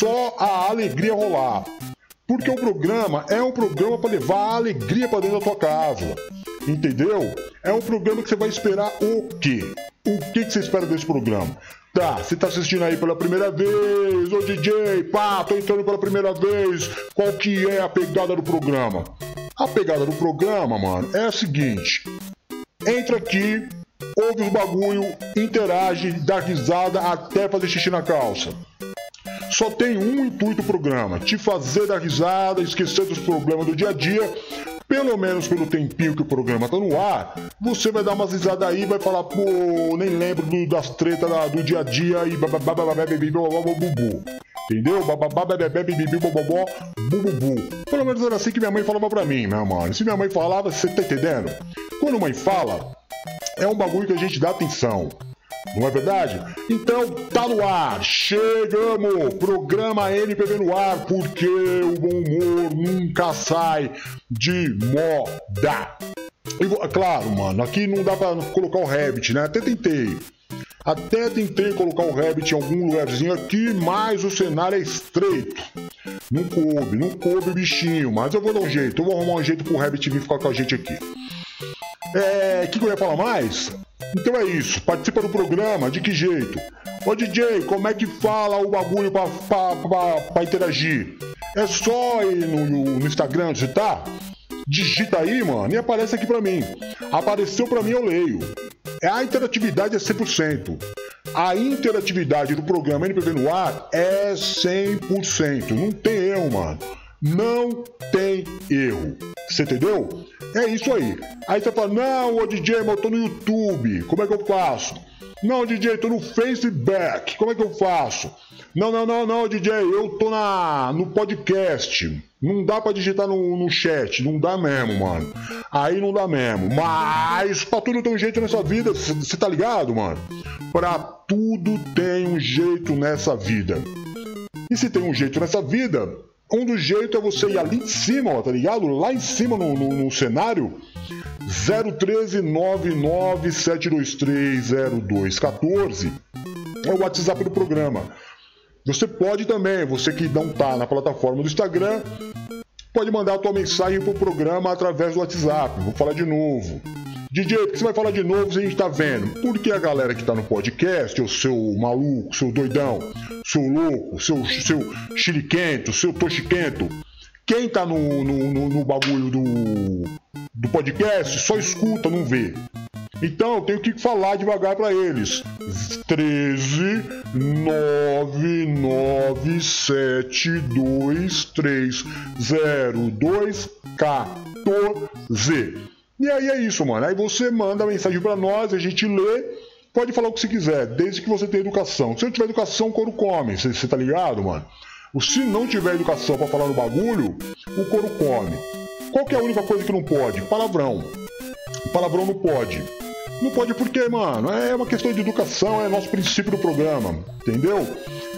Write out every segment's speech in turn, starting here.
só a alegria rolar. Porque o programa é um programa para levar a alegria para dentro da tua casa. Entendeu? É um programa que você vai esperar o quê? O que, que você espera desse programa? Tá, você tá assistindo aí pela primeira vez, ô DJ, pá, tô entrando pela primeira vez. Qual que é a pegada do programa? A pegada do programa, mano, é a seguinte: entra aqui, ouve os bagulho, interage, dá risada até fazer xixi na calça. Só tem um intuito o programa: te fazer dar risada, esquecer dos problemas do dia a dia. Pelo menos pelo tempinho que o programa tá no ar, você vai dar umas risadas aí vai falar, pô, nem lembro do, das tretas do dia a dia e atenção. Não é verdade? Então tá no ar, chegamos! Programa NPB no ar, porque o bom humor nunca sai de moda. E, claro, mano, aqui não dá pra colocar o Rabbit, né? Até tentei. Até tentei colocar o Rabbit em algum lugarzinho aqui, mas o cenário é estreito. Não coube, não coube o bichinho, mas eu vou dar um jeito. Eu vou arrumar um jeito pro Rabbit vir ficar com a gente aqui. É. Que, eu ia falar mais? Então é isso, participa do programa, de que jeito? Ô DJ, como é que fala o bagulho pra, pra, pra, pra interagir? É só ir no, no Instagram digitar? Digita aí, mano, e aparece aqui pra mim. Apareceu pra mim, eu leio. É A interatividade é 100%. A interatividade do programa NPV no ar é 100%. Não tem erro, mano. Não tem erro. Você entendeu? É isso aí. Aí você fala, não, ô DJ, mas eu tô no YouTube. Como é que eu faço? Não, DJ, tô no Facebook. Como é que eu faço? Não, não, não, não, DJ, eu tô na, no podcast. Não dá pra digitar no, no chat, não dá mesmo, mano. Aí não dá mesmo. Mas pra tudo tem um jeito nessa vida, você tá ligado, mano? Pra tudo tem um jeito nessa vida. E se tem um jeito nessa vida, um dos jeitos é você ir ali em cima, ó, tá ligado? Lá em cima no, no, no cenário. 013 997230214 é o WhatsApp do programa. Você pode também, você que não tá na plataforma do Instagram, pode mandar a tua mensagem pro programa através do WhatsApp. Vou falar de novo. DJ, por que você vai falar de novo se a gente tá vendo? Porque a galera que tá no podcast, o seu maluco, seu doidão, seu louco, seu, seu xiriquento, seu toxiquento, quem tá no, no, no, no bagulho do, do podcast só escuta, não vê. Então eu tenho que falar devagar para eles. 13 9 9 7 2 3 0 2 14 e aí é isso, mano. Aí você manda a mensagem para nós, a gente lê, pode falar o que você quiser, desde que você tenha educação. Se eu tiver educação, o couro come, você tá ligado, mano? Se não tiver educação para falar no bagulho, o couro come. Qual que é a única coisa que não pode? Palavrão. Palavrão não pode. Não pode porque, mano, é uma questão de educação, é nosso princípio do programa, entendeu?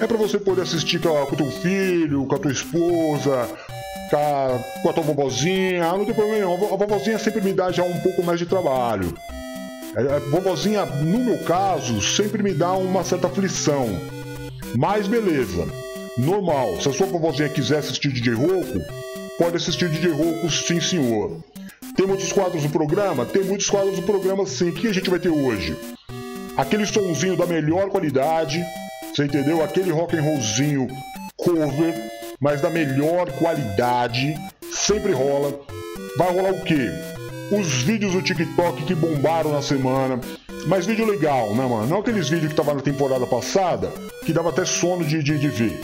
É para você poder assistir com, o teu filho, com a tua esposa, com a tua vovozinha, ah, não tem problema nenhum. A vovozinha sempre me dá já um pouco mais de trabalho. A vovozinha, no meu caso, sempre me dá uma certa aflição. Mas beleza, normal. Se a sua vovozinha quiser assistir DJ Rouco, pode assistir DJ Rouco, sim senhor. Tem muitos quadros do programa? Tem muitos quadros do programa sim. O que a gente vai ter hoje? Aquele sonzinho da melhor qualidade, você entendeu? Aquele rock and rollzinho cover mas da melhor qualidade. Sempre rola. Vai rolar o quê? Os vídeos do TikTok que bombaram na semana. Mas vídeo legal, né, mano? Não aqueles vídeos que tava na temporada passada, que dava até sono de, de, de ver.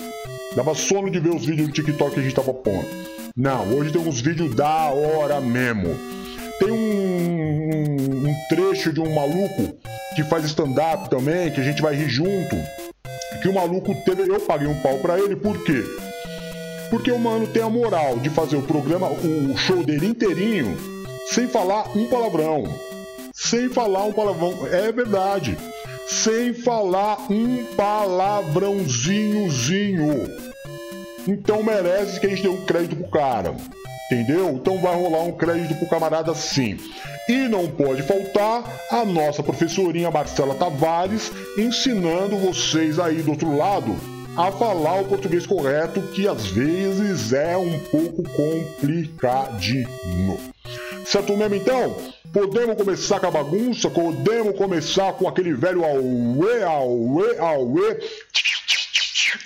Dava sono de ver os vídeos do TikTok que a gente tava pondo. Não, hoje tem uns vídeos da hora mesmo. Tem um, um, trecho de um maluco que faz stand-up também, que a gente vai rir junto. Que o maluco teve. Eu paguei um pau pra ele, por quê? Porque o mano tem a moral de fazer o programa, o show dele inteirinho, sem falar um palavrão. Sem falar um palavrão. É verdade. Sem falar um palavrãozinhozinho. Então merece que a gente dê um crédito pro cara. Entendeu? Então vai rolar um crédito pro camarada sim. E não pode faltar a nossa professorinha Marcela Tavares ensinando vocês aí do outro lado a falar o português correto, que às vezes é um pouco complicadinho. Certo mesmo então? Podemos começar com a bagunça? Podemos começar com aquele velho auê, auê, auê.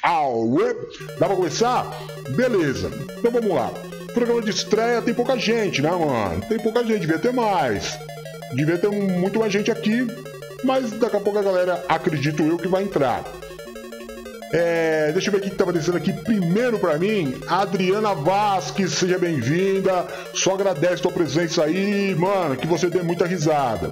Auê. Dá pra começar? Beleza. Então vamos lá. Programa de estreia tem pouca gente, né, mano? Tem pouca gente, devia ter mais. Devia ter muito mais gente aqui, mas daqui a pouco a galera, acredito eu, que vai entrar. É, deixa eu ver o que estava descendo aqui primeiro para mim. Adriana Vasques, seja bem-vinda. Só agradeço tua presença aí, mano. Que você dê muita risada.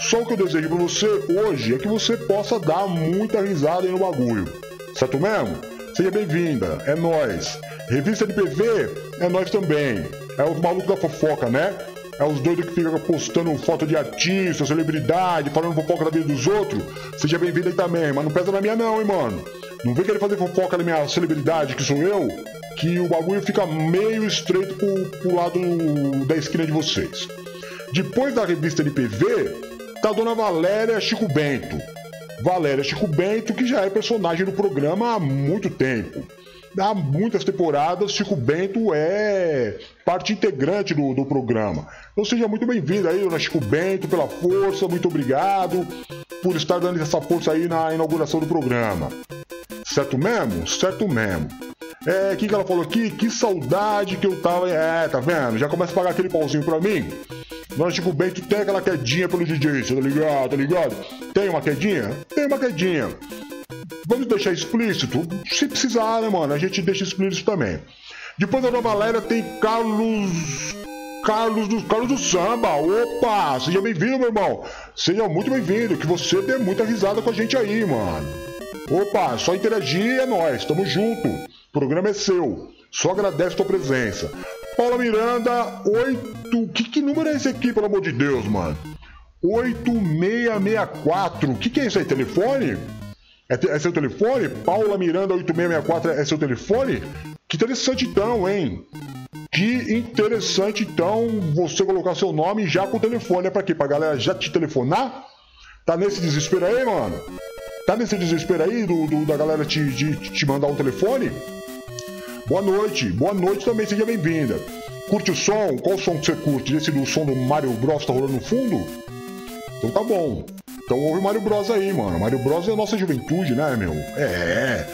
Só o que eu desejo para você hoje é que você possa dar muita risada aí no bagulho. Certo mesmo? Seja bem-vinda. É nós. Revista de PV é nós também. É o maluco da fofoca, né? É os doidos que ficam postando foto de artista, celebridade, falando fofoca da vida dos outros. Seja bem-vindo aí também, mas não pesa na minha não, hein, mano. Não vem querer fazer fofoca na minha celebridade, que sou eu, que o bagulho fica meio estreito pro, pro lado da esquina de vocês. Depois da revista NPV, tá a dona Valéria Chico Bento. Valéria Chico Bento, que já é personagem do programa há muito tempo. Há muitas temporadas, Chico Bento é parte integrante do, do programa. Então seja muito bem-vindo aí, dona Chico Bento, pela força, muito obrigado por estar dando essa força aí na inauguração do programa. Certo mesmo? Certo mesmo. É, o que, que ela falou aqui? Que saudade que eu tava. É, tá vendo? Já começa a pagar aquele pauzinho pra mim. Nós, tipo, Bento tem aquela quedinha pelo DJ, tá ligado? Tá ligado? Tem uma quedinha? Tem uma quedinha. Vamos deixar explícito? Se precisar, né, mano? A gente deixa explícito também. Depois da Nova Valéria tem Carlos. Carlos do, Carlos do Samba. Opa! Seja bem-vindo, meu irmão. Seja muito bem-vindo. Que você dê muita risada com a gente aí, mano. Opa, só interagir é nós, tamo junto. O programa é seu. Só agradece a tua presença. Paula Miranda, 8. Que, que número é esse aqui, pelo amor de Deus, mano? 8664. O que, que é isso aí? Telefone? É, é, seu telefone? Paula Miranda 8664 é seu telefone? Que interessante então, hein? Que interessante então você colocar seu nome já com o telefone. É pra quê? Pra galera já te telefonar? Tá nesse desespero aí, mano? Tá nesse desespero aí do, do da galera te, de, te mandar um telefone? Boa noite, boa noite também, seja bem-vinda. Curte o som? Qual som que você curte? Esse do som do Mario Bros tá rolando no fundo? Então tá bom. Então ouve Mario Bros aí, mano. Mario Bros é a nossa juventude, né, meu? É.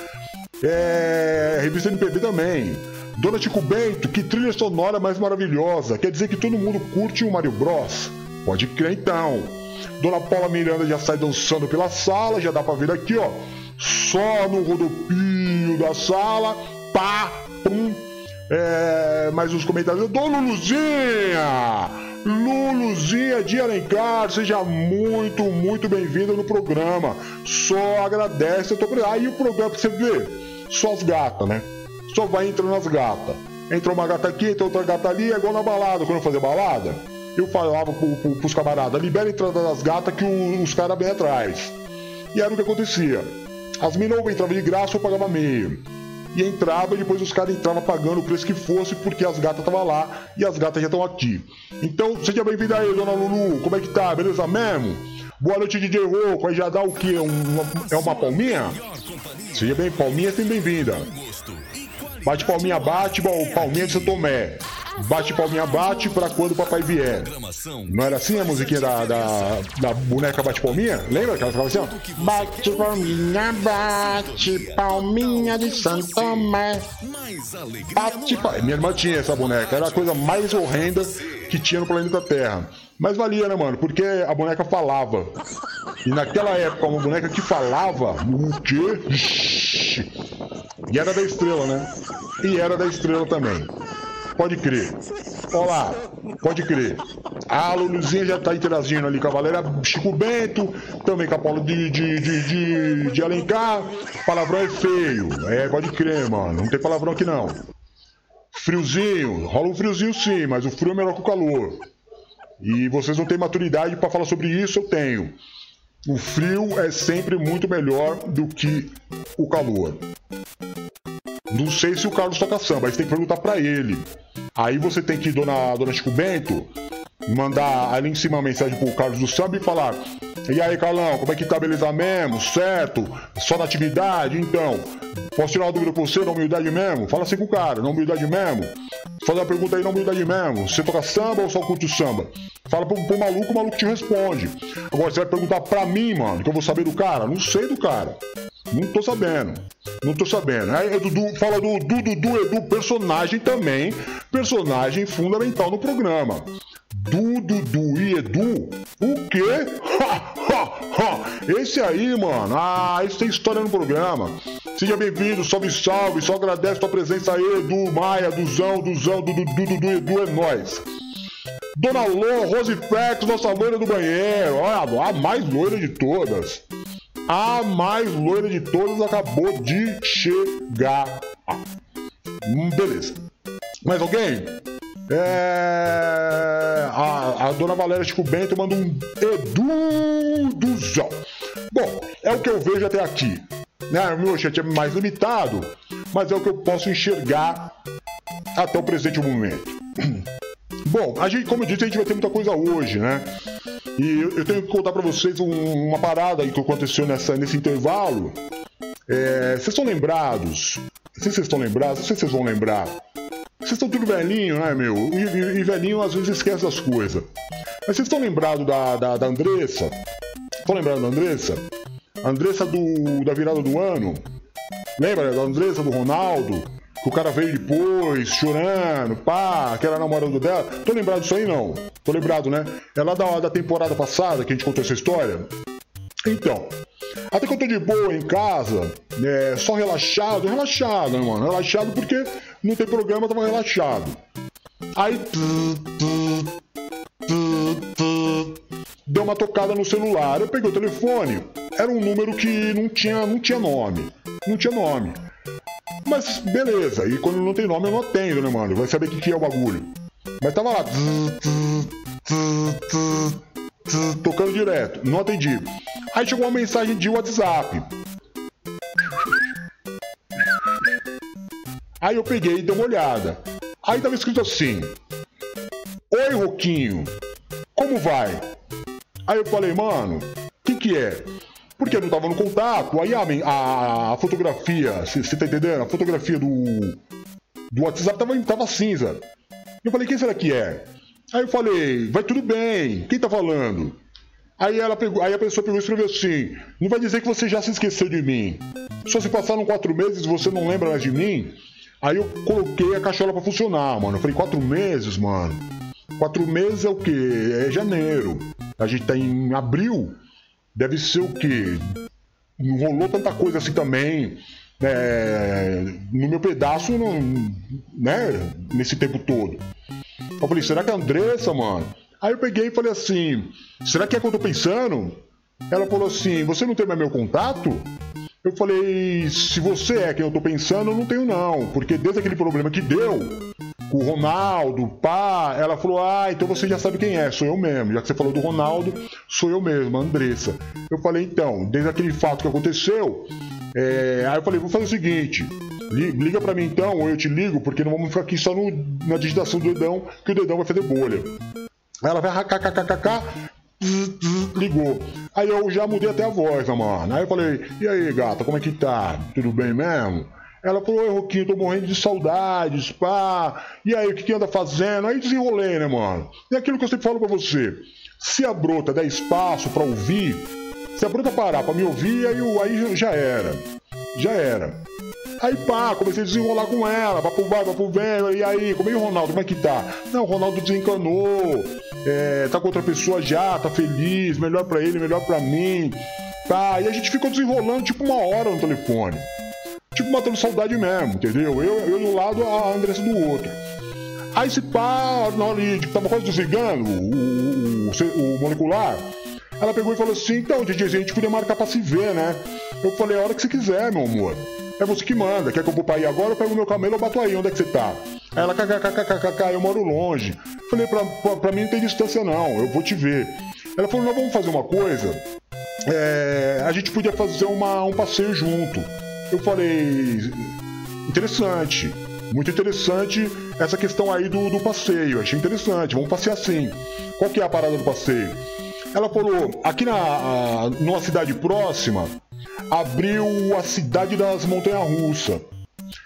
É. Revista NPB também. Dona Tico Bento, que trilha sonora mais maravilhosa. Quer dizer que todo mundo curte o Mario Bros? Pode crer então. Dona Paula Miranda já sai dançando pela sala, já dá pra ver aqui, ó. Só no rodopio da sala, pá, pum. É, mais uns comentários. Dona Luluzinha! Luluzinha de Alencar, seja muito, muito bem-vinda no programa. Só agradece. Tô... Aí o programa você ver, só as gatas, né? Só vai entrando as gatas. Entrou uma gata aqui, entrou outra gata ali, é igual na balada. Quando eu fazia balada, eu falava pro, pro, pros camaradas, libera a entrada das gatas que os, os caras bem atrás. E era o que acontecia. As minas entravam de graça, eu pagava meio. E entrava e depois os caras entravam pagando o preço que fosse, porque as gatas estavam lá e as gatas já estão aqui. Então, seja bem-vinda aí, dona Lulu. Como é que tá? Beleza mesmo? Boa noite, DJ Roco. Aí já dá o quê? Um, é uma palminha? Seja bem, palminha, seja bem-vinda. Bate palminha, bate, palminha de São Tomé. Bate palminha, bate pra quando o papai vier. Não era assim a musiquinha da, da, da boneca bate palminha? Lembra que ela ficava assim, ó? Bate palminha, bate palminha de Santo Tomé. Bate palminha. Minha irmã tinha essa boneca, era a coisa mais horrenda que tinha no planeta Terra. Mas valia, né, mano? Porque a boneca falava. E naquela época, uma boneca que falava, o quê? E era da estrela, né? E era da estrela também. Pode crer. Olá, pode crer. A Luluzinha já tá interagindo ali com a Valéria Chico Bento, também com a Paula de, de, de, de, de Alencar. Palavrão é feio. É, pode crer, mano. Não tem palavrão aqui não. Friozinho, rola um friozinho sim, mas o frio é melhor que o calor. E vocês não têm maturidade para falar sobre isso, eu tenho. O frio é sempre muito melhor do que o calor. Não sei se o Carlos toca samba, aí você tem que perguntar para ele. Aí você tem que ir, dona, dona Chico Bento, mandar ali em cima uma mensagem pro Carlos do samba e falar: E aí, Carlão, como é que tá, beleza mesmo? Certo? Só na atividade? Então, posso tirar uma dúvida com você na humildade mesmo? Fala assim com o cara, na humildade mesmo. Fazer uma pergunta aí na humildade mesmo. Você toca samba ou só curte samba? Fala pro, pro maluco, o maluco te responde. Agora você vai perguntar pra mim, mano, que eu vou saber do cara? Não sei do cara. Não tô sabendo. Não tô sabendo. Aí, Dudu, fala do Dudu, Edu, personagem também. Personagem fundamental no programa. Dudu e Edu? O quê? Ha, ha, ha. Esse aí, mano. Ah, esse tem história no programa. Seja bem-vindo, salve, salve. Só agradece tua presença aí, Edu, Maia, Duzão, Duzão, Dudu, Dudu, Edu, é nóis. Dona Lô, Rose Fex, nossa loira do banheiro. Olha, a mais loira de todas. A mais loira de todas acabou de chegar. Hum, beleza. Mais alguém? É... A, a dona Valéria Chico Bento manda um Edu Duzão. Bom, é o que eu vejo até aqui. Né? O meu chat é mais limitado, mas é o que eu posso enxergar até o presente momento. Bom, a gente, como eu disse, a gente vai ter muita coisa hoje, né? E eu, eu tenho que contar para vocês um, uma parada aí que aconteceu nessa, nesse intervalo. É, vocês estão lembrados? Não sei se vocês estão lembrados, não sei se vocês vão lembrar. Vocês estão tudo velhinho, né, meu? E, e, e, velhinho às vezes esquece das coisas. Mas vocês estão lembrados da, da, da Andressa? Estão lembrados da Andressa? A Andressa do, da virada do ano? Lembra da Andressa do Ronaldo? Que o cara veio depois, chorando, pá, que era namorado dela. Tô lembrado disso aí, não. Tô lembrado, né? É lá da, da temporada passada que a gente contou essa história. Então, até que eu tô de boa em casa, é, só relaxado, relaxado, né, mano? Relaxado porque não tem programa, tava relaxado. Aí. Deu uma tocada no celular, eu peguei o telefone. Era um número que não tinha, não tinha nome. Não tinha nome. Mas beleza, e quando não tem nome eu não atendo, né, mano? Vai saber o que, que é o bagulho. Mas tava lá. Tocando direto, não atendi. Aí chegou uma mensagem de WhatsApp. Aí eu peguei e dei uma olhada. Aí tava escrito assim: Oi, Roquinho, como vai? Aí eu falei, mano, o que que é? Porque não tava no contato. Aí a, a, a fotografia, você tá entendendo? A fotografia do, do WhatsApp tava, tava cinza. Eu falei, quem será que é? Aí eu falei, vai tudo bem, quem tá falando? Aí, ela pegou, aí a pessoa pegou e escreveu assim: Não vai dizer que você já se esqueceu de mim. Só se passaram quatro meses e você não lembra mais de mim? Aí eu coloquei a caixola para funcionar, mano. Eu falei: Quatro meses, mano. Quatro meses é o quê? É janeiro. A gente tá em abril deve ser o quê? Não rolou tanta coisa assim também. É, no meu pedaço, não, né? Nesse tempo todo. Eu falei, será que é a Andressa, mano? Aí eu peguei e falei assim: será que é o que eu tô pensando? Ela falou assim: você não tem mais meu contato? Eu falei: se você é quem eu tô pensando, eu não tenho não, porque desde aquele problema que deu, o Ronaldo, pá, ela falou: Ah, então você já sabe quem é, sou eu mesmo. Já que você falou do Ronaldo, sou eu mesmo, Andressa. Eu falei: Então, desde aquele fato que aconteceu, é... aí eu falei: Vou fazer o seguinte. Liga para mim então, ou eu te ligo, porque não vamos ficar aqui só no, na digitação do dedão, que o dedão vai fazer bolha. Aí ela vai kkkk, ligou. Aí eu já mudei até a voz, mano. Aí eu falei, e aí, gata, como é que tá? Tudo bem mesmo? Ela falou, oi, Roquinho, tô morrendo de saudades, pá. E aí, o que, que anda fazendo? Aí desenrolei, né, mano? E aquilo que eu sempre falo pra você. Se a brota der espaço pra ouvir, se a brota parar pra me ouvir, aí, aí já era. Já era. Aí pá, comecei a desenrolar com ela, papo vai, papo vem, e aí, como é o Ronaldo, como é que tá? Não, o Ronaldo desencanou, é, tá com outra pessoa já, tá feliz, melhor pra ele, melhor pra mim, tá? E a gente ficou desenrolando tipo uma hora no telefone tipo, matando saudade mesmo, entendeu? Eu, eu do lado, a Andressa do outro. Aí se pá, na hora de tava quase desligando o, o, o, molecular, ela pegou e falou assim, então, DJ, a gente podia marcar pra se ver, né? Eu falei, a hora que você quiser, meu amor. É você que manda. Quer que eu vou pra aí agora? Eu pego meu camelo e bato aí. Onde é que você tá? Aí ela, kkkkkk, eu moro longe. Falei, pra, pra, pra, mim não tem distância não, eu vou te ver. Ela falou, nós vamos fazer uma coisa. É, a gente podia fazer uma, um passeio junto eu falei, interessante, muito interessante essa questão aí do, do passeio, achei interessante, vamos passear assim. Qual que é a parada do passeio? Ela falou, aqui na a, numa cidade próxima, abriu a cidade das Montanhas Russas.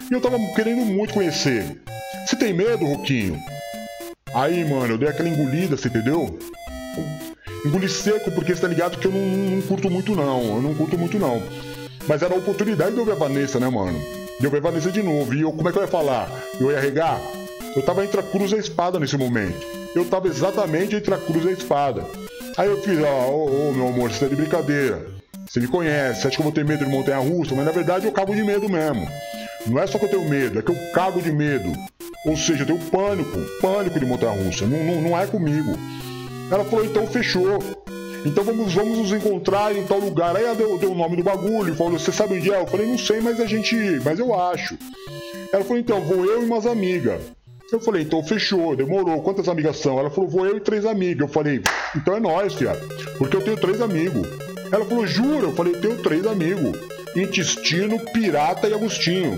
E eu tava querendo muito conhecer. Você tem medo, Roquinho? Aí, mano, eu dei aquela engolida, você entendeu? Engoli seco porque você tá ligado que eu não, não, curto muito não. Eu não curto muito não. Mas era a oportunidade de eu ver a Vanessa, né, mano? De eu ver a Vanessa de novo. E eu, como é que eu ia falar? Eu ia regar? Eu tava entre a cruz e a espada nesse momento. Eu tava exatamente entre a cruz e a espada. Aí eu fiz, ó, ô, ô meu amor, você tá de brincadeira. Você me conhece, você acha que eu vou ter medo de montanha russa? Mas na verdade eu cago de medo mesmo. Não é só que eu tenho medo, é que eu cago de medo. Ou seja, eu tenho pânico, pânico de montanha russa. Não, não, não é comigo. Ela falou, então fechou. Então vamos, vamos nos encontrar em tal lugar. Aí ela deu, deu o nome do bagulho, falou, você sabe onde é? Eu falei, não sei, mas a gente. Mas eu acho. Ela falou, então, vou eu e umas amigas. Eu falei, então fechou, demorou. Quantas amigas são? Ela falou, vou eu e três amigas. Eu falei, então é nós, fiado. Porque eu tenho três amigos. Ela falou, jura? Eu falei, tenho três amigos. Intestino, Pirata e Agostinho.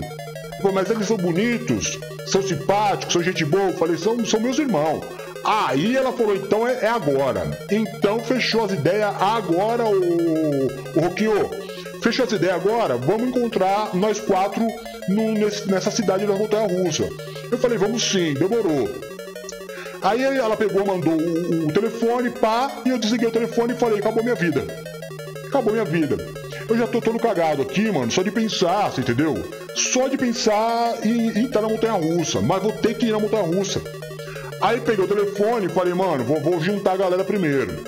Falei, mas eles são bonitos, são simpáticos, são gente boa. Eu falei, são, são meus irmãos. Aí ela falou, então é, é agora. Então fechou as ideias agora, o, o. Fechou as ideias agora? Vamos encontrar nós quatro no, nesse, nessa cidade da Montanha Russa. Eu falei, vamos sim, demorou. Aí ela pegou, mandou o, o telefone, pá, e eu desliguei o telefone e falei, acabou minha vida. Acabou minha vida. Eu já tô todo cagado aqui, mano, só de pensar, você entendeu? Só de pensar em, em estar na montanha russa, mas vou ter que ir na montanha russa. Aí peguei o telefone e falei, mano, vou, vou juntar a galera primeiro.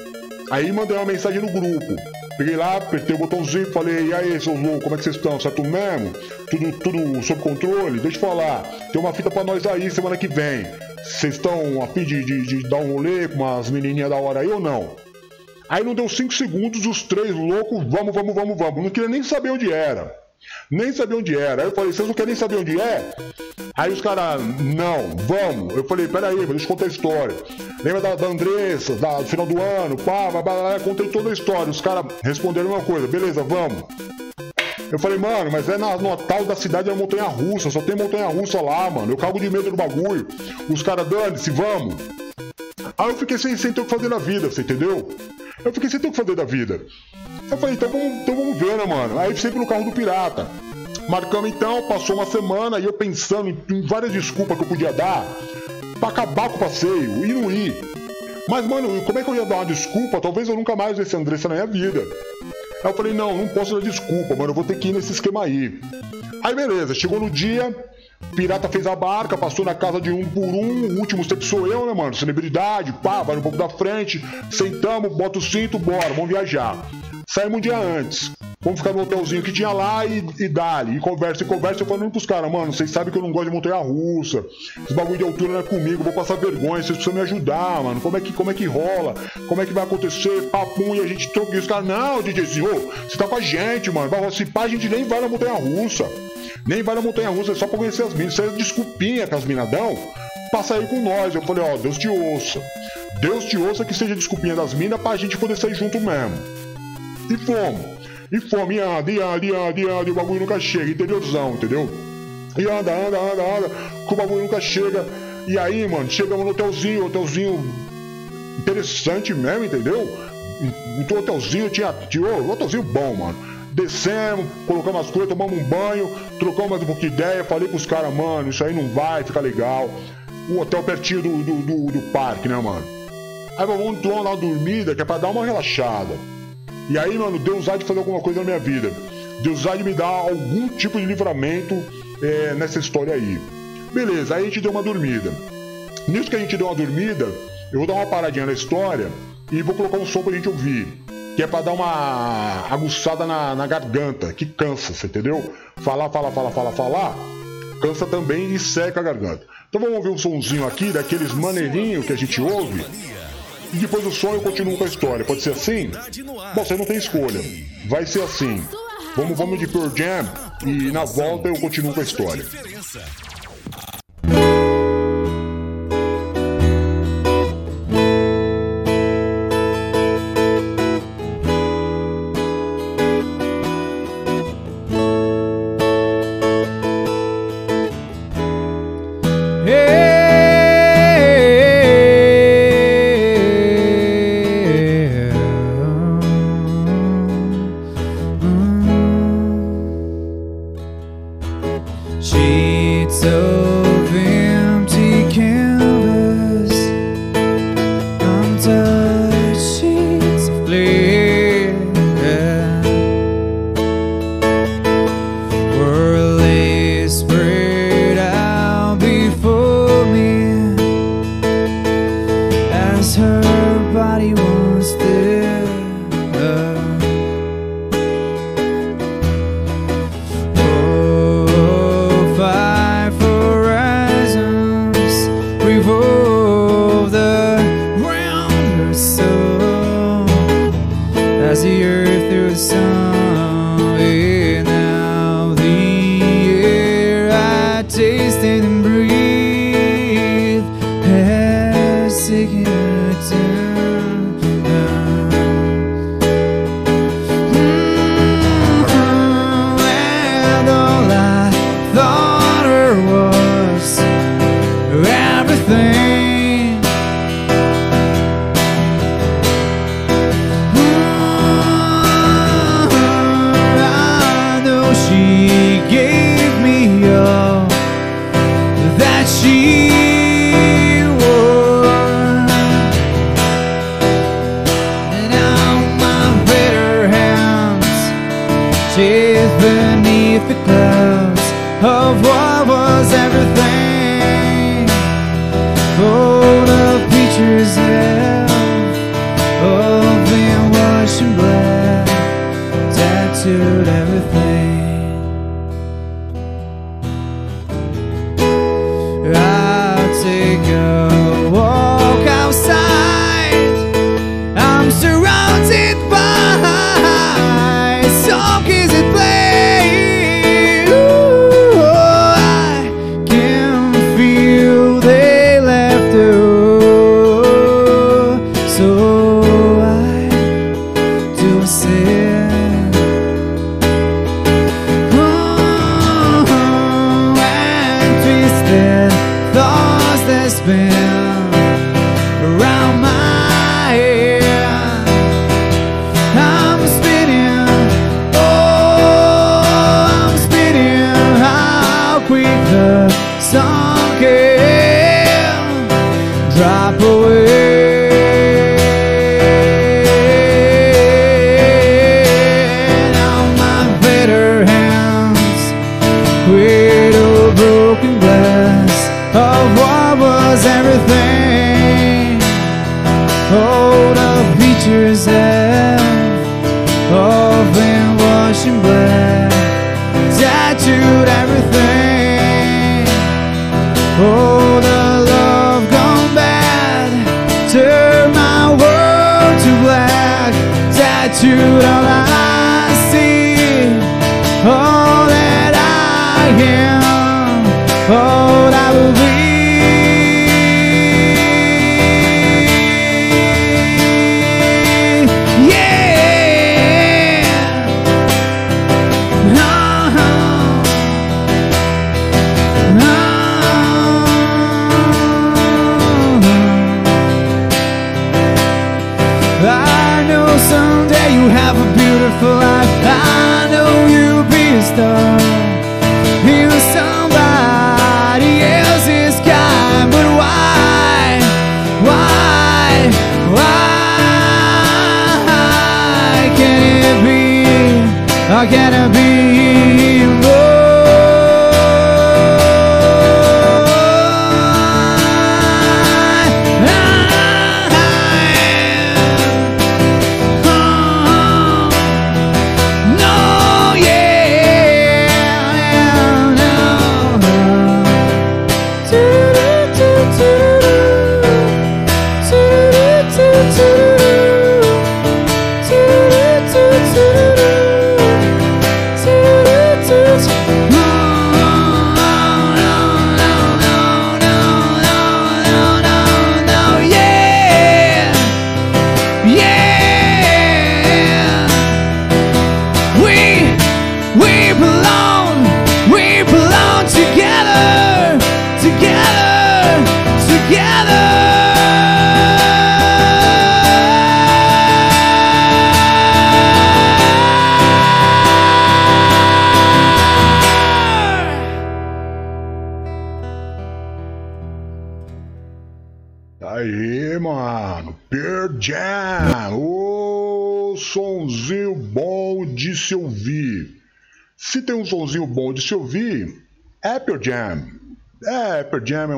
Aí mandei uma mensagem no grupo. Peguei lá, apertei o botãozinho falei, e aí, seus loucos, como é que vocês estão? Certo mesmo? Tudo, tudo sob controle? Deixa eu falar, tem uma fita pra nós aí semana que vem. Vocês estão a fim de, de, de, dar um rolê com umas menininhas da hora aí ou não? Aí não deu cinco segundos, os três loucos, vamos, vamos, vamos, vamos. Não queria nem saber onde era. Nem sabia onde era. Aí eu falei, vocês não querem saber onde é? Aí os caras, não, vamos. Eu falei, peraí, deixa eu contar a história. Lembra da, da Andressa, da, do final do ano, pá, blá, blá, blá, contei toda a história. Os caras responderam uma coisa, beleza, vamos. Eu falei, mano, mas é na, no tal da cidade da montanha russa, só tem montanha russa lá, mano. Eu cago de medo do bagulho. Os caras, dane-se, vamos. Aí eu fiquei sem, sem ter o que fazer na vida, você entendeu? Eu fiquei sem ter o que fazer da vida. Eu falei, então vamos, então vamos ver, né, mano? Aí sempre no carro do pirata. Marcamos então, passou uma semana e eu pensando em, em várias desculpas que eu podia dar pra acabar com o passeio e não ir. Mas, mano, como é que eu ia dar uma desculpa? Talvez eu nunca mais visse a Andressa na minha vida. Aí eu falei, não, não posso dar desculpa, mano, eu vou ter que ir nesse esquema aí. Aí beleza, chegou no dia, Pirata fez a barca, passou na casa de um por um. O último sempre sou eu, né, mano? Celebridade, pá, vai um pouco da frente. Sentamos, bota o cinto, bora, vamos viajar. Saímos um dia antes. Vamos ficar no hotelzinho que tinha lá e, e dali. E conversa e conversa. Eu falando pros caras, mano, vocês sabem que eu não gosto de montanha russa. Esse bagulho de altura não é comigo, vou passar vergonha. Vocês precisam me ajudar, mano. Como é que, como é que rola? Como é que vai acontecer? Papum, e a gente troca. E os caras, não, DJzinho, você tá com a gente, mano. Vai, se pá, a gente nem vai na montanha russa. Nem vai na montanha russa, é só pra conhecer as minas. Isso é desculpinha que as minadão passa aí com nós. Eu falei, ó, Deus te ouça. Deus te ouça que seja desculpinha das minas pra gente poder sair junto mesmo. E fomos. E fomos, e anda, e anda, e anda, e anda, e o bagulho nunca chega, interiorzão, entendeu? E anda, anda, anda, anda, que o bagulho nunca chega. E aí, mano, chegamos no hotelzinho, hotelzinho interessante mesmo, entendeu? Um hotelzinho tinha, tinha um hotelzinho bom, mano descemos, colocamos as coisas, tomamos um banho, trocamos um pouquinho de ideia, falei pros caras, mano, isso aí não vai ficar legal. O hotel pertinho do, do, do, do parque, né, mano? Aí vamos uma dormida que é pra dar uma relaxada. E aí, mano, Deus há de fazer alguma coisa na minha vida. Deus há de me dar algum tipo de livramento é, nessa história aí. Beleza, aí a gente deu uma dormida. Nisso que a gente deu uma dormida, eu vou dar uma paradinha na história e vou colocar um som pra gente ouvir que é para dar uma aguçada na, na garganta, que cansa, você entendeu? Falar, falar, falar, falar, falar, cansa também e seca a garganta. Então vamos ouvir um sonzinho aqui, daqueles maneirinhos que a gente ouve, e depois do som eu continuo com a história. Pode ser assim? Bom, você não tem escolha. Vai ser assim. Vamos, vamos de Pearl Jam e na volta eu continuo com a história.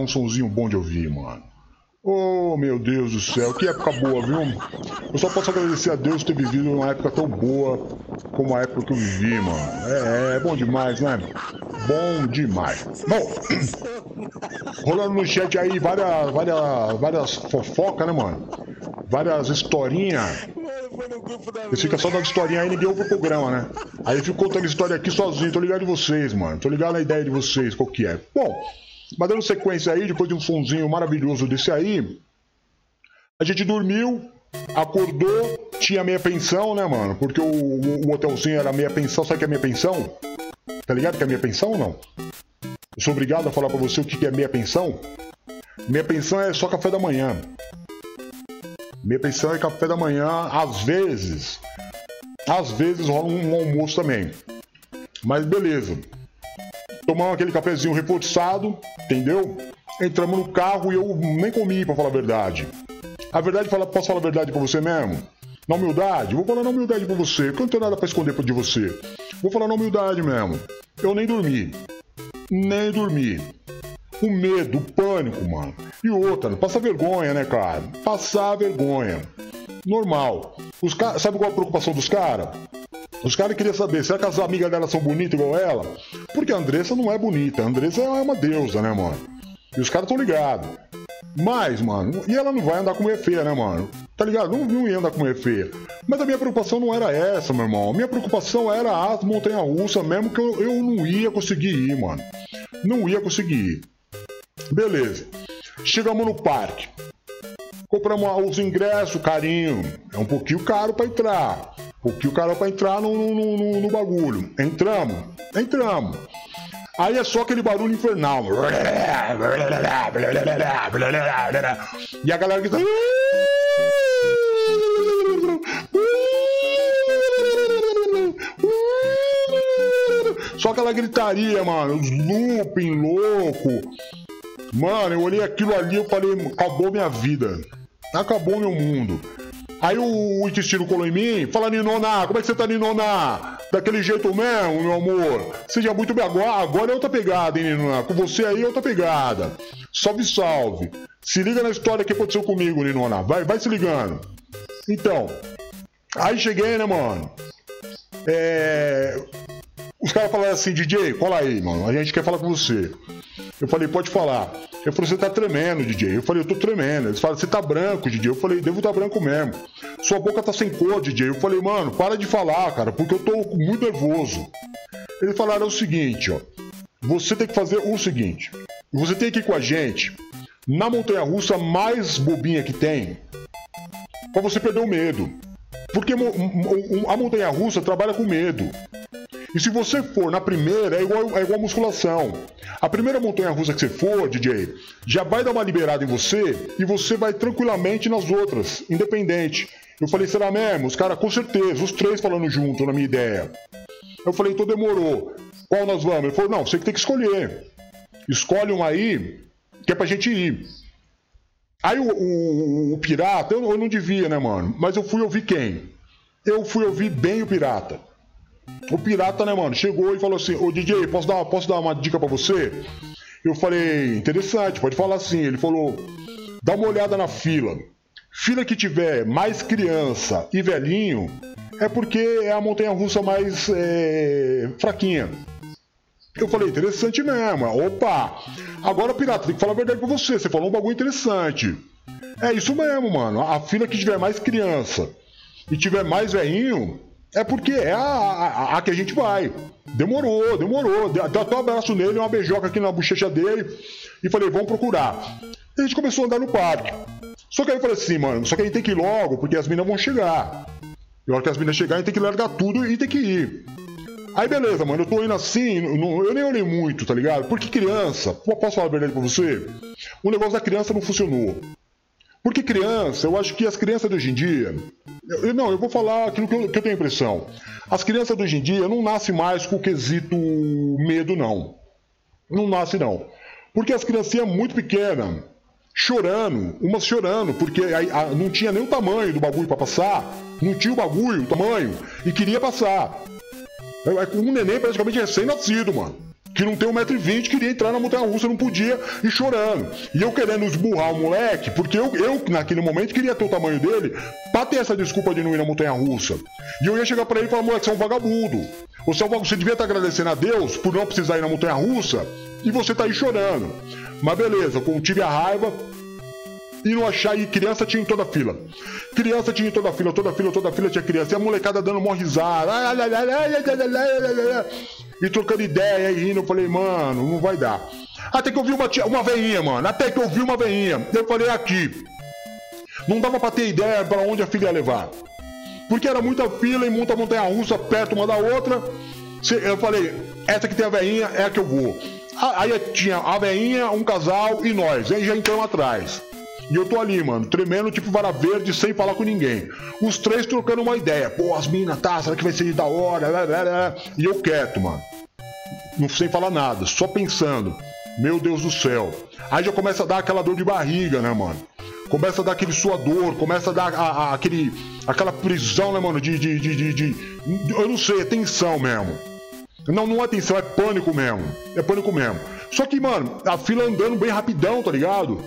Um sonzinho bom de ouvir, mano. Oh, meu Deus do céu, que época boa, viu? Eu só posso agradecer a Deus ter vivido uma época tão boa como a época que eu vivi, mano. É, é bom demais, né? Bom demais. Bom, rolando no chat aí várias, várias, várias fofocas, né, mano? Várias historinhas. Eles ficam só dando historinha aí, ninguém ouve o programa, né? Aí eu fico contando história aqui sozinho, tô ligado em vocês, mano. Tô ligado na ideia de vocês, qual que é. Bom, mas dando sequência aí, depois de um sonzinho maravilhoso desse aí, a gente dormiu, acordou, tinha meia pensão, né, mano? Porque o, o, o hotelzinho era meia pensão, sabe o que é meia pensão? Tá ligado que é meia pensão ou não? Eu sou obrigado a falar pra você o que é meia pensão? Meia pensão é só café da manhã. Meia pensão é café da manhã, às vezes. Às vezes rola um almoço também. Mas beleza. Tomamos aquele cafezinho reforçado, entendeu? Entramos no carro e eu nem comi, pra falar a verdade. A verdade, fala- posso falar a verdade pra você mesmo? Na humildade? Vou falar na humildade pra você, porque eu não tenho nada pra esconder de você. Vou falar na humildade mesmo. Eu nem dormi. Nem dormi. O medo, o pânico, mano. E outra, passar vergonha, né, cara? Passar vergonha. Normal. Os ca... Sabe qual é a preocupação dos caras? Os caras queriam saber, será que as amigas dela são bonitas igual ela? Porque a Andressa não é bonita, a Andressa é uma deusa, né, mano? E os caras tão ligados. Mas, mano, e ela não vai andar com mulher feia, né, mano? Tá ligado? Não, não ia andar com mulher feia. Mas a minha preocupação não era essa, meu irmão. A minha preocupação era as montanhas-russas mesmo, que eu, eu não ia conseguir ir, mano. Não ia conseguir ir. Beleza. Chegamos no parque. Compramos os ingressos, carinho. É um pouquinho caro para entrar. Um pouquinho caro para entrar no, no, no, no bagulho. Entramos? Entramos. Aí é só aquele barulho infernal. E a galera grita. Só aquela gritaria, mano. Os looping louco. Mano, eu olhei aquilo ali e falei, acabou minha vida. Acabou meu mundo. Aí o, o intestino colou em mim, fala Ninona, como é que você tá Ninona? Daquele jeito mesmo, meu amor. Seja muito bem. Agora, agora é outra pegada, hein, Ninona? Com você aí é outra pegada. Salve, salve. Se liga na história que aconteceu comigo, Ninona. Vai, vai se ligando. Então, aí cheguei, né, mano? É. Os caras falaram assim, DJ, cola aí, mano. A gente quer falar com você. Eu falei, pode falar. Ele falou, você tá tremendo, DJ. Eu falei, eu tô tremendo. Eles falaram, você tá branco, DJ. Eu falei, devo tá branco mesmo. Sua boca tá sem cor, DJ. Eu falei, mano, para de falar, cara, porque eu tô muito nervoso. Eles falaram o seguinte, ó. Você tem que fazer o seguinte. Você tem que ir com a gente na montanha russa mais bobinha que tem para você perder o medo. Porque a montanha russa trabalha com medo. E se você for na primeira, é igual, é igual musculação. A primeira montanha russa que você for, DJ, já vai dar uma liberada em você e você vai tranquilamente nas outras, independente. Eu falei, será mesmo? Os caras, com certeza, os três falando junto na minha ideia. Eu falei, então demorou. Qual nós vamos? Ele falou, não, você que tem que escolher. Escolhe um aí, que é pra gente ir. Aí o, o, o pirata, eu, eu não devia, né, mano? Mas eu fui ouvir quem? Eu fui ouvir bem o pirata. O pirata, né, mano, chegou e falou assim: Ô DJ, posso dar, posso dar uma dica para você? Eu falei: interessante, pode falar assim. Ele falou: dá uma olhada na fila. Fila que tiver mais criança e velhinho é porque é a montanha russa mais é, fraquinha. Eu falei, interessante mesmo. Opa! Agora, pirata, tem que falar a verdade pra você. Você falou um bagulho interessante. É isso mesmo, mano. A fila que tiver mais criança e tiver mais velhinho, é porque é a, a, a, que a gente vai. Demorou, demorou. Deu até um abraço nele, uma beijoca aqui na bochecha dele. E falei, vamos procurar. E a gente começou a andar no parque. Só que aí eu falei assim, mano, só que a gente tem que ir logo, porque as minas vão chegar. E a hora que as minas chegarem, a gente tem que largar tudo e tem que ir. Aí beleza, mano, eu tô indo assim, não, eu nem olhei muito, tá ligado? Porque criança, posso falar a verdade pra você? O negócio da criança não funcionou. Porque criança, eu acho que as crianças de hoje em dia. Eu, não, eu vou falar aquilo que eu, que eu tenho impressão. As crianças de hoje em dia não nascem mais com o quesito medo, não. Não nasce, não. Porque as criancinhas muito pequenas, chorando, umas chorando, porque a, a, não tinha nem o tamanho do bagulho para passar, não tinha o bagulho, o tamanho, e queria passar. É, um neném praticamente recém-nascido, mano que não tem 1,20m, queria entrar na montanha russa, não podia, e chorando. E eu querendo esburrar o moleque, porque eu, eu naquele momento queria ter o tamanho dele, pra ter essa desculpa de não ir na montanha russa. E eu ia chegar pra ele e falar, moleque, você é um vagabundo. Você, é um vagabundo. você devia estar agradecendo a Deus por não precisar ir na montanha russa, e você tá aí chorando. Mas beleza, eu tive a raiva, e não achar, e criança tinha em toda a fila. Criança tinha em toda a fila, toda a fila, toda a fila tinha criança. E a molecada dando mó risada e trocando ideia e rindo. Eu falei, mano, não vai dar. Até que eu vi uma, tia, uma veinha, mano. Até que eu vi uma veinha. Eu falei, aqui. Não dava pra ter ideia para onde a filha ia levar. Porque era muita fila e muita montanha russa perto uma da outra. Eu falei, essa que tem a veinha é a que eu vou. Aí tinha a veinha, um casal e nós. Aí já entramos atrás. E eu tô ali, mano, tremendo tipo vara verde, sem falar com ninguém. Os três trocando uma ideia. Pô, as minas, tá, será que vai ser da hora? E eu quieto, mano não sem falar nada, só pensando. Meu Deus do céu. Aí já começa a dar aquela dor de barriga, né, mano? Começa a dar aquele suador, começa a dar a, a, aquele, aquela prisão, né, mano? De, de, de, de, Eu não sei, é tensão mesmo. Não, não é tensão, é pânico mesmo. É pânico mesmo. Só que, mano, a fila andando bem rapidão, tá ligado?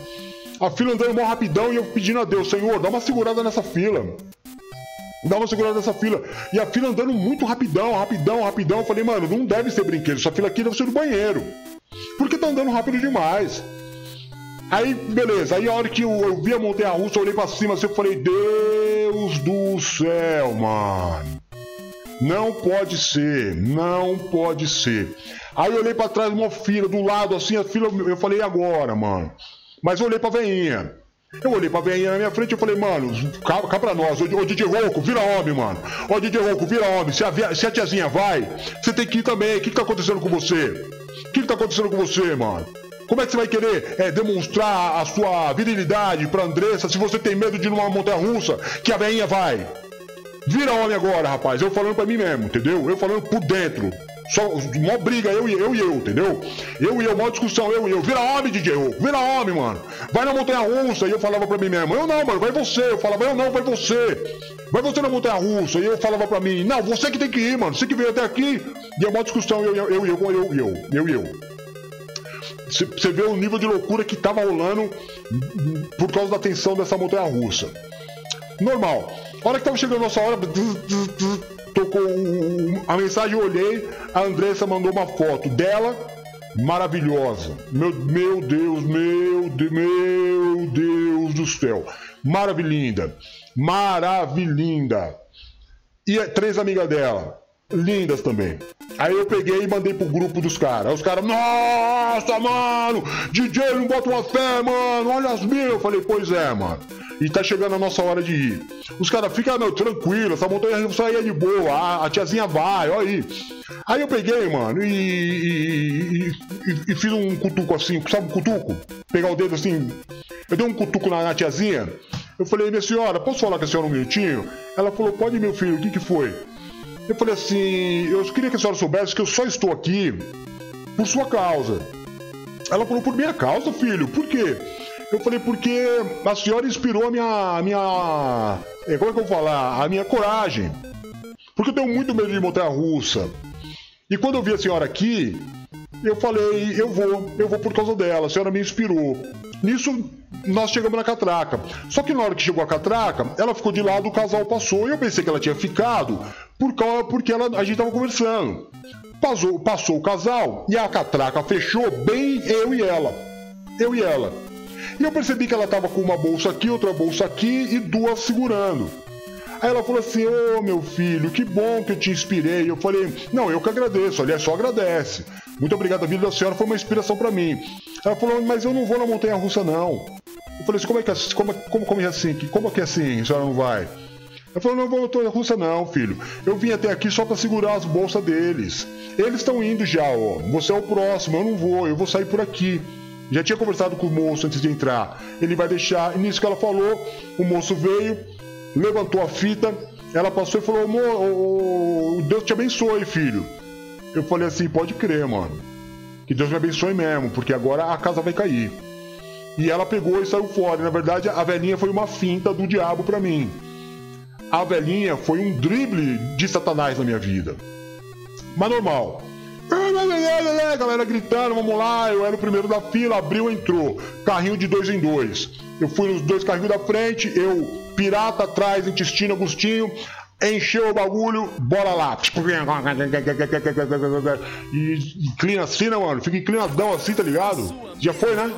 A fila andando mal rapidão e eu pedindo a Deus, Senhor, dá uma segurada nessa fila. Dá uma segurada nessa fila. E a fila andando muito rapidão, rapidão, rapidão. Eu falei, mano, não deve ser brinquedo. Essa fila aqui deve ser do banheiro. Porque tá andando rápido demais. Aí, beleza, aí a hora que eu, eu vi a montanha russa, eu olhei pra cima assim, eu falei, Deus do céu, mano. Não pode ser, não pode ser. Aí eu olhei pra trás, uma fila, do lado assim, a fila, eu falei, agora, mano? Mas eu olhei pra veinha. Eu olhei pra veinha na minha frente e falei, mano, cá, pra nós, ô, ô DJ Rouco, vira homem, mano. Ô DJ Rouco, vira homem. Se a, se a tiazinha vai, você tem que ir também. O que, que tá acontecendo com você? O que, que tá acontecendo com você, mano? Como é que você vai querer é, demonstrar a sua virilidade pra Andressa se você tem medo de ir numa montanha russa que a veinha vai? Vira homem agora, rapaz. Eu falando pra mim mesmo, entendeu? Eu falando por dentro. Só uma briga, eu e eu, e eu entendeu? Eu e eu, uma discussão, eu e eu. Vira homem, DJ Ro, vira homem, mano. Vai na montanha russa, e eu falava pra mim mesmo. Eu não, mano, vai você. Eu falava, eu não, vai você. Vai você na montanha russa. E eu falava pra mim, não, você que tem que ir, mano. Você que veio até aqui. E é uma discussão, eu e eu, eu e eu, eu e eu, eu e eu. Você vê o nível de loucura que tava rolando por causa da tensão dessa montanha russa. Normal. A hora que tava chegando a nossa hora, tocou a mensagem, eu olhei, a Andressa mandou uma foto dela, maravilhosa. Meu, meu Deus, meu, Deus, meu Deus do céu. Maravilhinda. Maravilhinda. E é três amigas dela lindas também. Aí eu peguei e mandei pro grupo dos caras. Aí os caras, nossa, mano, DJ não bota uma fé, mano, olha as minhas. Eu falei, pois é, mano. E tá chegando a nossa hora de ir. Os caras ficam, meu, tranquilo, essa montanha saía de boa, a, a, tiazinha vai, olha aí. Aí eu peguei, mano, e, e, e, e, fiz um cutuco assim, sabe um cutuco? Pegar o dedo assim, eu dei um cutuco na, na tiazinha. Eu falei, minha senhora, posso falar com a senhora um minutinho? Ela falou, pode, meu filho, o que que foi? Eu falei assim, eu queria que a senhora soubesse que eu só estou aqui por sua causa. Ela falou, por minha causa, filho? Por quê? Eu falei, porque a senhora inspirou a minha. A minha é, como é que eu vou falar? A minha coragem. Porque eu tenho muito medo de montanha russa. E quando eu vi a senhora aqui, eu falei, eu vou, eu vou por causa dela. A senhora me inspirou. Nisso, nós chegamos na catraca. Só que na hora que chegou a catraca, ela ficou de lado, o casal passou. E eu pensei que ela tinha ficado por causa, porque ela, a gente tava conversando. Passou, passou o casal e a catraca fechou bem eu e ela. Eu e ela. E eu percebi que ela tava com uma bolsa aqui, outra bolsa aqui e duas segurando. Aí ela falou assim: Ô oh, meu filho, que bom que eu te inspirei. Eu falei: Não, eu que agradeço, aliás, só agradece. Muito obrigado, a vida da senhora foi uma inspiração para mim. Ela falou: Mas eu não vou na montanha russa, não. Eu falei assim: Como é que é, como, como, como é assim? Como é que é assim? A senhora não vai? Ela falou: Não vou na montanha russa, não, filho. Eu vim até aqui só para segurar as bolsas deles. Eles estão indo já, ó. Você é o próximo, eu não vou, eu vou sair por aqui. Já tinha conversado com o moço antes de entrar. Ele vai deixar. E nisso que ela falou, o moço veio, levantou a fita, ela passou e falou: oh, oh, Deus te abençoe, filho. Eu falei assim: pode crer, mano. Que Deus me abençoe mesmo, porque agora a casa vai cair. E ela pegou e saiu fora. Na verdade, a velhinha foi uma finta do diabo para mim. A velhinha foi um drible de Satanás na minha vida. Mas normal. Galera gritando, vamos lá. Eu era o primeiro da fila, abriu, entrou. Carrinho de dois em dois. Eu fui nos dois carrinhos da frente, eu pirata atrás, intestino Agostinho, encheu o bagulho, bora lá. E inclina assim, né, mano? Fica inclinadão assim, tá ligado? Já foi, né?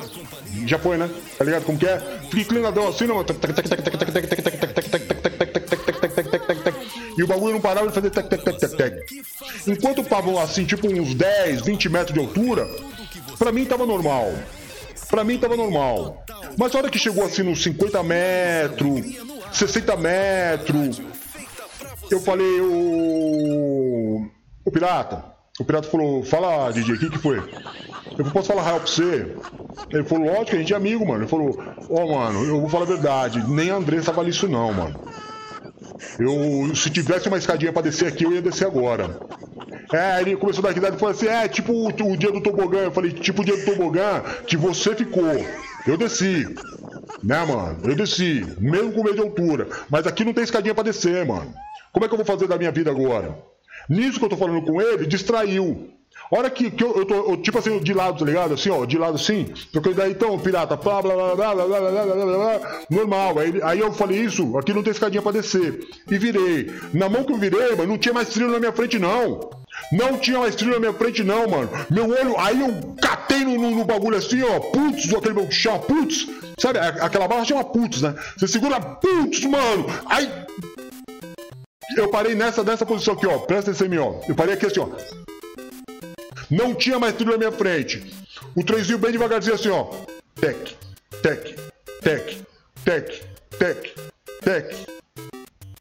Já foi, né? Tá ligado como que é? Fica inclinadão assim, né, mano? E o bagulho não parava de fazer tec, tec, tec, tec, tec. Enquanto tava assim, tipo uns 10, 20 metros de altura, pra mim tava normal. Pra mim tava normal. Mas a hora que chegou assim nos 50 metros, 60 metros, eu falei, o. O pirata. O pirata falou, fala, DJ, o que, que foi? Eu posso falar real pra você? Ele falou, lógico, a gente é amigo, mano. Ele falou, ó, oh, mano, eu vou falar a verdade, nem a Andressa vale isso não, mano. Eu, se tivesse uma escadinha pra descer aqui, eu ia descer agora. É, ele começou a dar risada e falou assim: é, tipo o, o, dia do tobogã. Eu falei: tipo o dia do tobogã que você ficou. Eu desci. Né, mano? Eu desci. Mesmo com medo de altura. Mas aqui não tem escadinha pra descer, mano. Como é que eu vou fazer da minha vida agora? Nisso que eu tô falando com ele, distraiu. Hora que, que eu, eu tô, eu, tipo assim, de lado, tá ligado? Assim, ó, de lado assim. Porque daí, então, pirata, blá, blá, blá, blá, blá, blá, blá, blá, blá, normal. Aí, aí eu falei isso, aqui não tem escadinha pra descer. E virei. Na mão que eu virei, mas não tinha mais trilho na minha frente, não. Não tinha mais trilho na minha frente, não, mano. Meu olho, aí eu catei no, no, no bagulho assim, ó, putz, aquele que chama putz, sabe? Aquela barra chama putz, né? Você segura putz, mano. Aí. Eu parei nessa, nessa posição aqui, ó. Presta atenção em mim, ó. Eu parei aqui assim, ó. Não tinha mais trilho na minha frente. O trenzinho bem devagarzinho assim, ó. Tec, tec, tec, tec, tec, tec.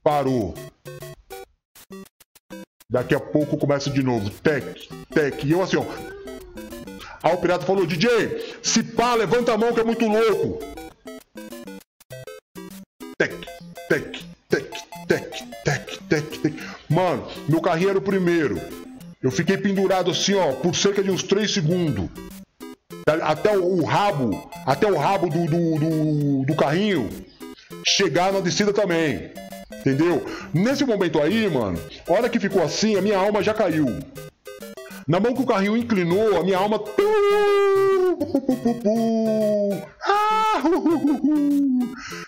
Parou. Daqui a pouco começa de novo. Tec, tec. E eu assim, ó. Aí o pirata falou: DJ, se pá, levanta a mão que é muito louco. Tec, tec, tec, tec, tec, tec, tec. Mano, meu carrinho era o primeiro. Eu fiquei pendurado assim, ó, por cerca de uns 3 segundos. Até o, o rabo, até o rabo do, do, do, do carrinho chegar na descida também. Entendeu? Nesse momento aí, mano, a hora que ficou assim, a minha alma já caiu. Na mão que o carrinho inclinou, a minha alma.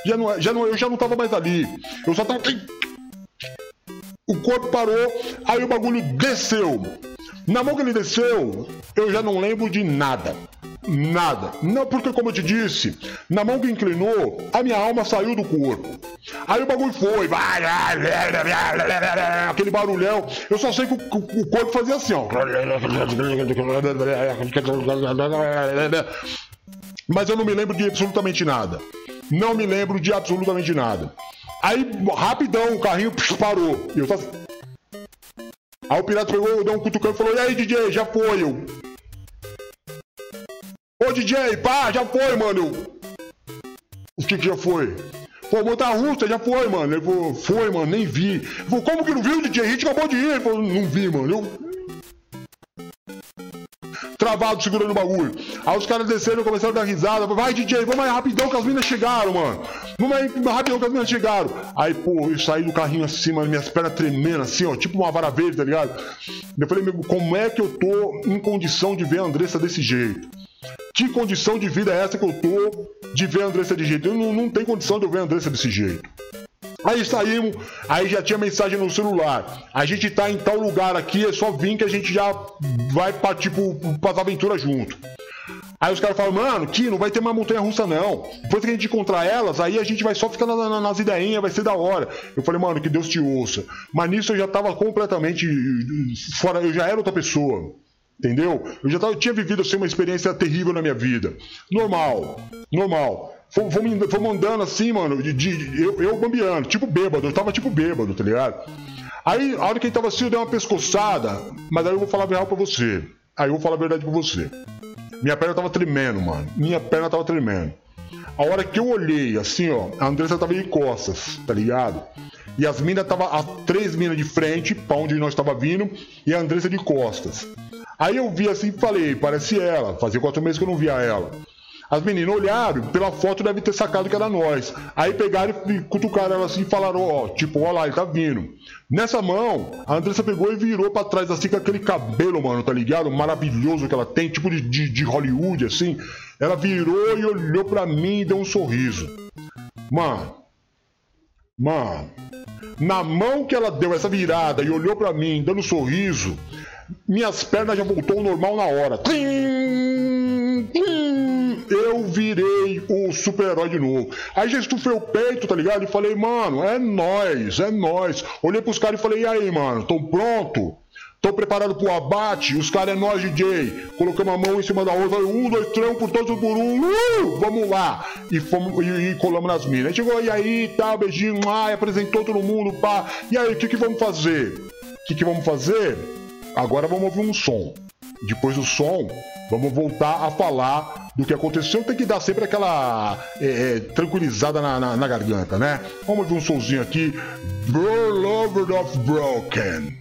Já não, já não, eu já não tava mais ali. Eu só tava. O corpo parou, aí o bagulho desceu. Na mão que ele desceu, eu já não lembro de nada. Nada. Não, porque como eu te disse, na mão que inclinou, a minha alma saiu do corpo. Aí o bagulho foi, aquele barulhão. Eu só sei que o corpo fazia assim, ó. Mas eu não me lembro de absolutamente nada. Não me lembro de absolutamente nada. Aí, rapidão, o carrinho parou. E eu. Aí o pirata pegou, deu um cutucão e falou: E aí, DJ, já foi? Eu. Ô, DJ, pá, já foi, mano. O que que já foi? Pô, montar russa, já foi, mano. Ele falou: Foi, mano, nem vi. Ele falou: Como que não viu, DJ? A gente acabou de ir. Ele falou: Não vi, mano. Eu travado segurando o bagulho. Aí os caras desceram começaram a dar risada. Vai, DJ, vamos mais rapidão que as minas chegaram, mano. Vamos aí rapidão que as minas chegaram. Aí, pô, eu saí do carrinho assim, mano, minhas pernas tremendo assim, ó, tipo uma vara verde, tá ligado? Eu falei, meu, como é que eu tô em condição de ver a Andressa desse jeito? Que condição de vida é essa que eu tô de ver a Andressa desse jeito? Eu não, não tenho condição de eu ver a Andressa desse jeito. Aí saímos, aí já tinha mensagem no celular. A gente tá em tal lugar aqui, é só vir que a gente já vai pra, tipo, pra aventura junto. Aí os caras falam, mano, que não vai ter mais montanha russa não. Depois que a gente encontrar elas, aí a gente vai só ficar na, na, nas ideinhas, vai ser da hora. Eu falei, mano, que Deus te ouça. Mas nisso eu já tava completamente fora, eu já era outra pessoa. Entendeu? Eu já tava, eu tinha vivido assim, uma experiência terrível na minha vida. Normal, normal. Fomos andando assim, mano, de, de, eu, eu bambiando, tipo bêbado, eu tava tipo bêbado, tá ligado? Aí, a hora que ele tava assim, eu dei uma pescoçada, mas aí eu vou falar a verdade pra você. Aí eu vou falar a verdade pra você. Minha perna tava tremendo, mano. Minha perna tava tremendo. A hora que eu olhei, assim, ó, a Andressa tava de costas, tá ligado? E as minas tava, as três minas de frente, pra onde nós tava vindo, e a Andressa de costas. Aí eu vi assim e falei, parece ela. Fazia quatro meses que eu não via ela. As meninas olharam, pela foto deve ter sacado que era nós. Aí pegaram e cutucaram ela assim e falaram, ó, tipo, ó lá, ele tá vindo. Nessa mão, a Andressa pegou e virou para trás assim com aquele cabelo, mano, tá ligado? Maravilhoso que ela tem, tipo de, de, de Hollywood, assim. Ela virou e olhou para mim e deu um sorriso. Mano, mano, na mão que ela deu essa virada e olhou para mim dando um sorriso, minhas pernas já voltou ao normal na hora. Tlim, tlim, eu virei o super-herói de novo. Aí já estufei o peito, tá ligado? E falei, mano, é nós, é nós. Olhei pros caras e falei, e aí, mano, tão pronto? Tô preparado pro abate, os caras é nós, DJ. Colocamos a mão em cima da outra, um, dois, três, um por todos por um, uh, vamos lá. E fomos e, e colamos nas minas. Chegou, e aí, tá, beijinho, ai, apresentou todo mundo, pá. E aí, o que que vamos fazer? O que que vamos fazer? Agora vamos ouvir um som. Depois do som, vamos voltar a falar do que aconteceu. Tem que dar sempre aquela é, é, tranquilizada na, na, na, garganta, né? Vamos ouvir um somzinho aqui. Bro Lover of Broken.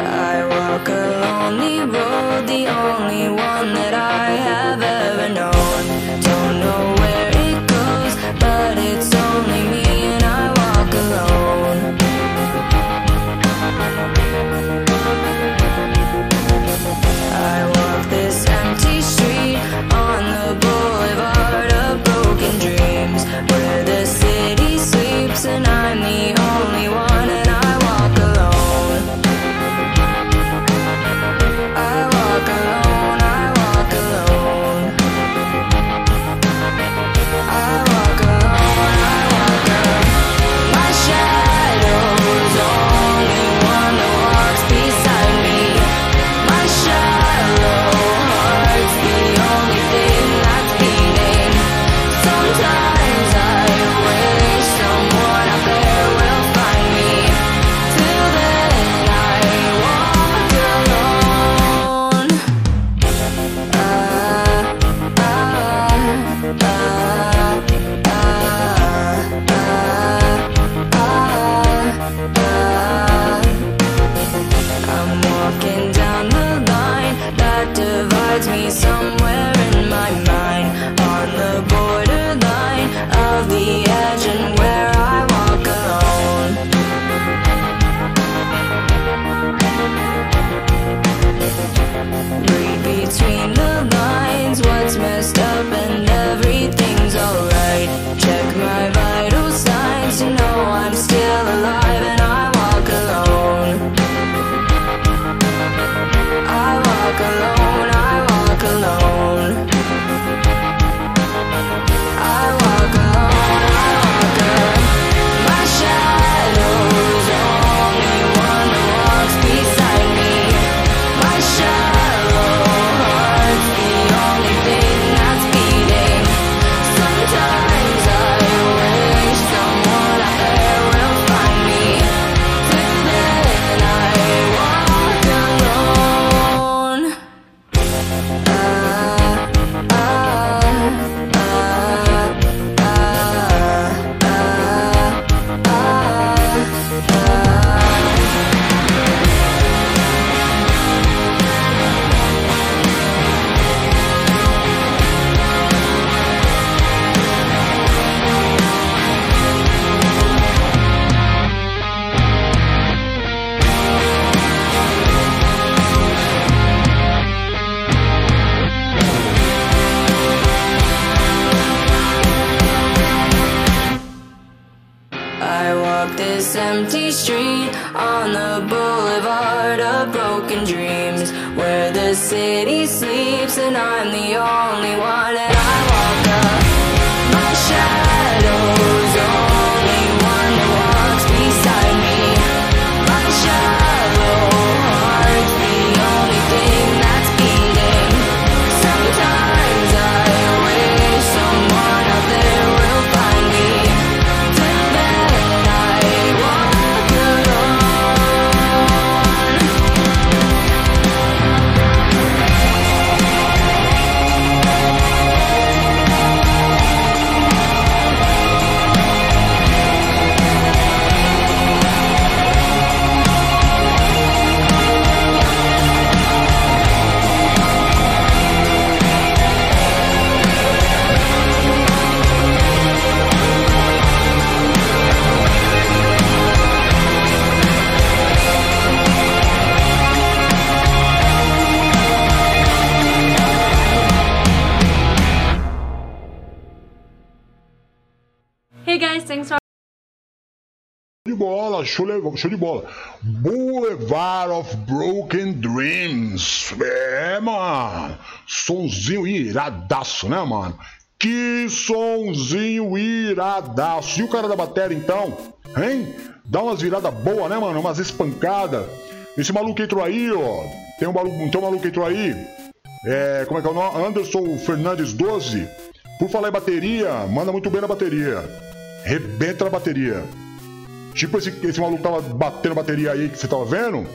I walk a lonely road, the only one that show, de bola. Boulevard of Broken Dreams. É, mano. Sonzinho iradaço, né, mano? Que sonzinho iradaço. E o cara da bateria, então? Hein? Dá umas viradas boas, né, mano? Umas espancadas. Esse maluco entrou aí, ó. Tem um maluco, tem um maluco entrou aí. É, como é que é o nome? Anderson Fernandes 12. Por falar em bateria, manda muito bem na bateria. Rebenta na bateria. Tipo esse, esse maluco tava batendo bateria aí que você tava vendo.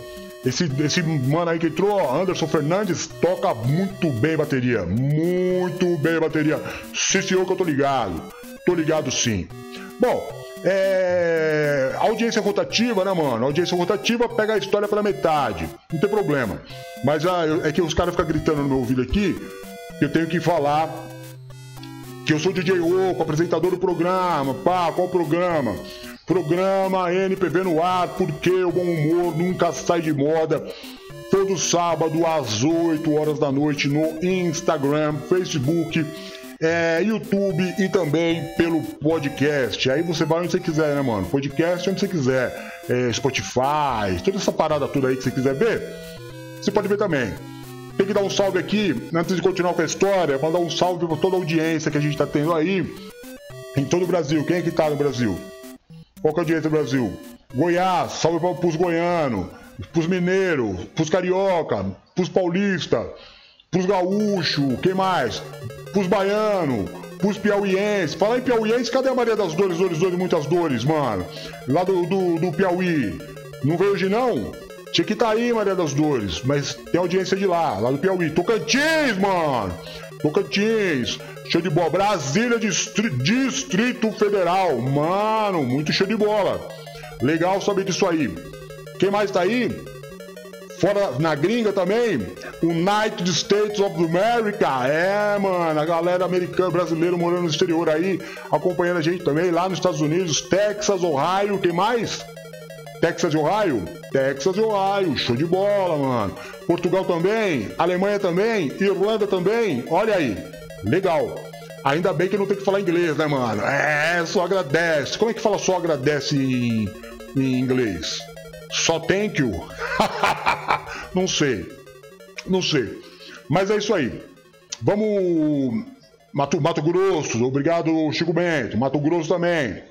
Esse, esse mano aí que entrou, ó, Anderson Fernandes, toca muito bem bateria. Muito bem bateria. Sim, senhor, que eu tô ligado. Tô ligado sim. Bom, é. Audiência rotativa, né, mano? Audiência rotativa pega a história pela metade. Não tem problema. Mas ah, eu- é que os caras ficam gritando no meu ouvido aqui. Eu tenho que falar que eu sou DJ Oco, apresentador do programa. Pá, qual programa? Programa NPV no ar, porque o bom humor nunca sai de moda. Todo sábado às 8 horas da noite no Instagram, Facebook, é, YouTube e também pelo podcast. Aí você vai onde você quiser, né, mano? Podcast onde você quiser. É, Spotify, toda essa parada toda aí que você quiser ver, você pode ver também. Tem que dar um salve aqui, antes de continuar com a história, mandar um salve para toda a audiência que a gente tá tendo aí em todo o Brasil. Quem é que tá no Brasil? Qual que é a audiência do Brasil? Goiás, salve para pros goianos, pros mineiros, pros carioca, pros paulista, pros gaúchos, quem mais? Pros baianos, pros piauienses. Fala em piauiense, cadê a Maria das Dores, Dores, Dores, Muitas Dores, mano? Lá do, do, do Piauí. Não veio hoje não? Tinha que estar aí, Maria das Dores, mas tem audiência de lá, lá do Piauí. Tocantins, mano! Tocantins, show de bola. Brasília, Distri- Distrito Federal, mano, muito show de bola. Legal saber disso aí. Quem mais tá aí? Fora na gringa também, United States of America. É, mano, a galera americana, brasileiro morando no exterior aí, acompanhando a gente também lá nos Estados Unidos, Texas, Ohio, quem mais? Texas e Ohio? Texas e Ohio, show de bola, mano. Portugal também, Alemanha também, Irlanda também, olha aí, legal. Ainda bem que não tem que falar inglês, né, mano? É, só agradece. Como é que fala só agradece em, em inglês? Só thank you? não sei. Não sei. Mas é isso aí. Vamos. Mato, Mato Grosso, obrigado, Chico Bento. Mato Grosso também.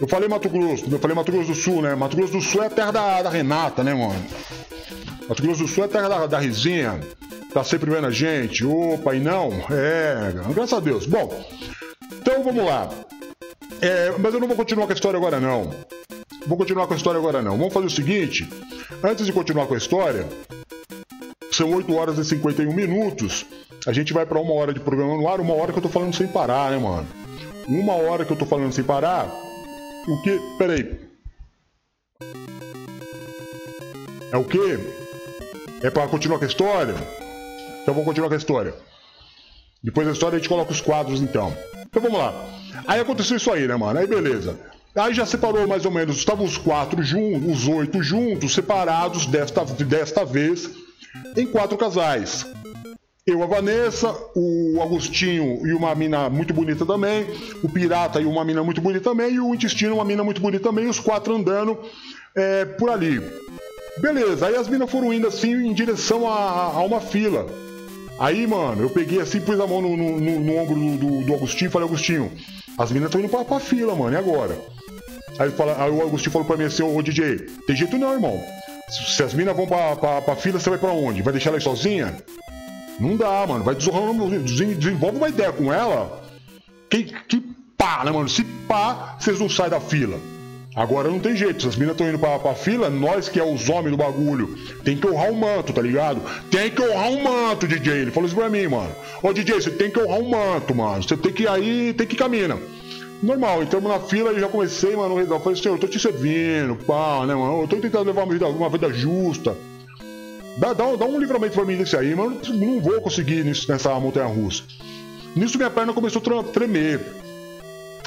Eu falei Mato Grosso, eu falei Mato Grosso do Sul, né? Mato Grosso do Sul é a terra da, da Renata, né, mano? Mato Grosso do Sul é a terra da, da Rizinha. Tá sempre vendo a gente. Opa, e não? É, graças a Deus. Bom, então vamos lá. É, mas eu não vou continuar com a história agora, não. Vou continuar com a história agora, não. Vamos fazer o seguinte: antes de continuar com a história, são 8 horas e 51 minutos. A gente vai pra uma hora de programa no ar, uma hora que eu tô falando sem parar, né, mano? Uma hora que eu tô falando sem parar. O que? Peraí. É o quê? É pra continuar com a história? Então vamos continuar com a história. Depois da história a gente coloca os quadros então. Então vamos lá. Aí aconteceu isso aí, né, mano? Aí beleza. Aí já separou mais ou menos, estavam os quatro juntos, os oito juntos, separados desta, desta vez em quatro casais. Eu, a Vanessa, o Agostinho e uma mina muito bonita também, o Pirata e uma mina muito bonita também, e o Intestino, uma mina muito bonita também, os quatro andando é, por ali. Beleza, aí as minas foram indo assim em direção a, a uma fila. Aí, mano, eu peguei assim, pus a mão no, no, no, no ombro do, do, do, Agostinho e falei, Agostinho, as minas estão indo pra, pra fila, mano, e agora? Aí, fala, aí o Agostinho falou pra mim assim, ô DJ, tem jeito não, irmão. Se as minas vão pra, pra, pra fila, você vai pra onde? Vai deixar ela aí sozinha? Não dá, mano. Vai desenvolve uma ideia com ela. Que, que pá, né, mano? Se pá, vocês não saem da fila. Agora não tem jeito, as minas estão indo pra, pra fila, nós que é os homens do bagulho, tem que honrar o manto, tá ligado? Tem que honrar o manto, DJ. Ele falou isso pra mim, mano. Ô DJ, você tem que honrar o manto, mano. Você tem que aí, tem que caminhar. Normal, entramos na fila e já comecei, mano, eu falei, senhor, eu tô te servindo, pá, né, mano? Eu tô tentando levar uma vida, uma vida justa. Dá, dá, dá um livramento pra mim desse aí, mas eu não vou conseguir nisso, nessa montanha russa. Nisso minha perna começou a tremer.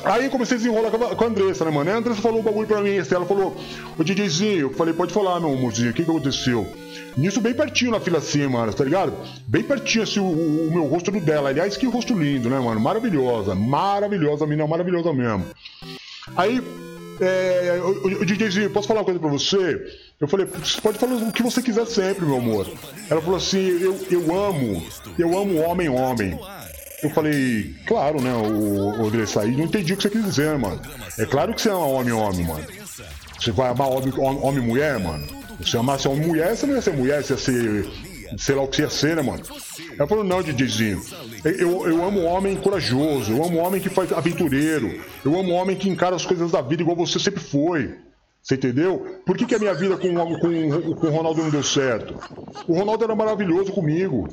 Aí comecei a desenrolar com a Andressa, né, mano? Aí a Andressa falou um bagulho pra mim, assim, ela falou, ô DJzinho, eu falei, pode falar, meu amorzinho, o que que aconteceu? Nisso bem pertinho na fila assim, mano, tá ligado? Bem pertinho assim o, o, meu rosto do dela. Aliás, que rosto lindo, né, mano? Maravilhosa, maravilhosa, mina maravilhosa mesmo. Aí, é, o, o DJzinho, posso falar uma coisa pra você? Eu falei, você pode falar o que você quiser sempre, meu amor. Ela falou assim, eu, eu amo, eu amo homem, homem. Eu falei, claro, né, o, o aí, não entendi o que você quis dizer, mano. É claro que você ama homem, homem, mano. Você vai amar homem, homem, mulher, mano. Se amasse homem mulher, você não ia ser mulher, você ia ser. Sei lá o que ia ser, né, mano? Ela falou, não, DJzinho. Eu, eu amo homem corajoso, eu amo homem que faz aventureiro, eu amo homem que encara as coisas da vida igual você sempre foi. Você entendeu? Por que, que a minha vida com, com, com o Ronaldo não deu certo? O Ronaldo era maravilhoso comigo.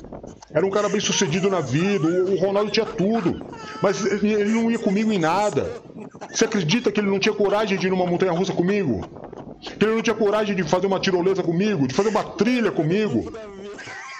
Era um cara bem sucedido na vida. O, o Ronaldo tinha tudo. Mas ele, ele não ia comigo em nada. Você acredita que ele não tinha coragem de ir numa montanha russa comigo? Que ele não tinha coragem de fazer uma tirolesa comigo? De fazer uma trilha comigo?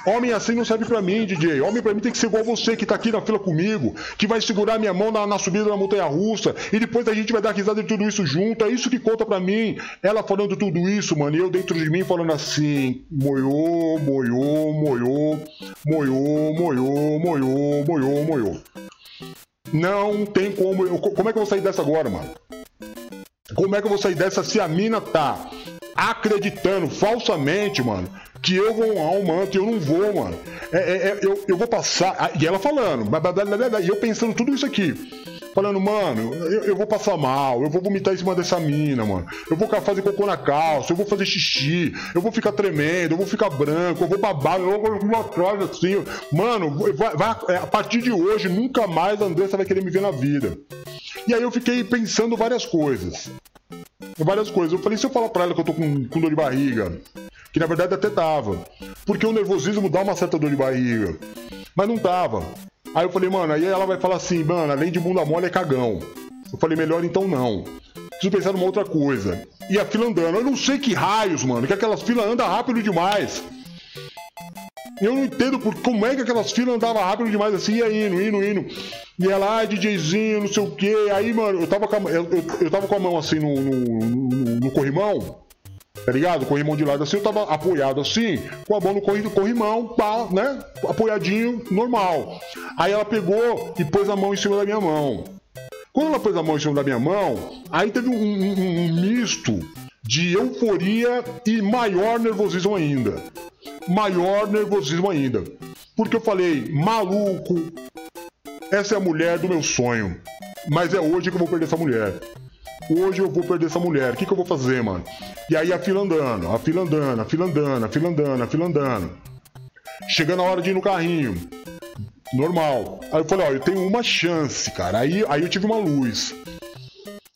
Homem assim não serve para mim, DJ. Homem para mim tem que ser igual você que tá aqui na fila comigo, que vai segurar minha mão na, na subida da montanha russa e depois a gente vai dar risada de tudo isso junto. É isso que conta para mim. Ela falando tudo isso, mano, e eu dentro de mim falando assim: moiô, moiô, moiô, moiô, moiô, moiô, moiô, moiô. Não tem como. Eu, como é que eu vou sair dessa agora, mano? Como é que eu vou sair dessa se a mina tá acreditando falsamente, mano, que eu vou um manto eu não vou, mano. É, é, é, eu, eu vou passar. E ela falando, e eu pensando tudo isso aqui. Falando, mano, eu, eu, vou passar mal, eu vou vomitar em cima dessa mina, mano. Eu vou fazer cocô na calça, eu vou fazer xixi, eu vou ficar tremendo, eu vou ficar branco, eu vou babar, eu vou uma atrás assim. Mano, vai, vai, é, a partir de hoje, nunca mais a Andressa vai querer me ver na vida. E aí eu fiquei pensando várias coisas. Várias coisas. Eu falei, se eu falar pra ela que eu tô com, com dor de barriga, que na verdade até tava. Porque o nervosismo dá uma certa dor de barriga. Mas não tava. Aí eu falei, mano, aí ela vai falar assim, mano, além de bunda mole é cagão. Eu falei, melhor então não. Preciso pensar numa outra coisa. E a fila andando. Eu não sei que raios, mano, que aquelas filas andam rápido demais. Eu não entendo por, como é que aquelas filas andavam rápido demais assim, ia indo, indo, indo. E ela, ah, DJzinho, não sei o quê. Aí, mano, eu tava com a, eu, eu, tava com a mão assim no, no, no, no corrimão tá ligado? Corrimão de lado assim, eu tava apoiado assim, com a mão no corri, corrimão, pá, né? Apoiadinho, normal. Aí ela pegou e pôs a mão em cima da minha mão. Quando ela pôs a mão em cima da minha mão, aí teve um, um, um misto de euforia e maior nervosismo ainda. Maior nervosismo ainda. Porque eu falei, maluco, essa é a mulher do meu sonho. Mas é hoje que eu vou perder essa mulher. Hoje eu vou perder essa mulher. O que, que eu vou fazer, mano? E aí a fila andando, a fila andando, a fila andando, a fila andando, a fila andando. Chegando a hora de ir no carrinho. Normal. Aí eu falei, ó, eu tenho uma chance, cara. Aí, aí eu tive uma luz.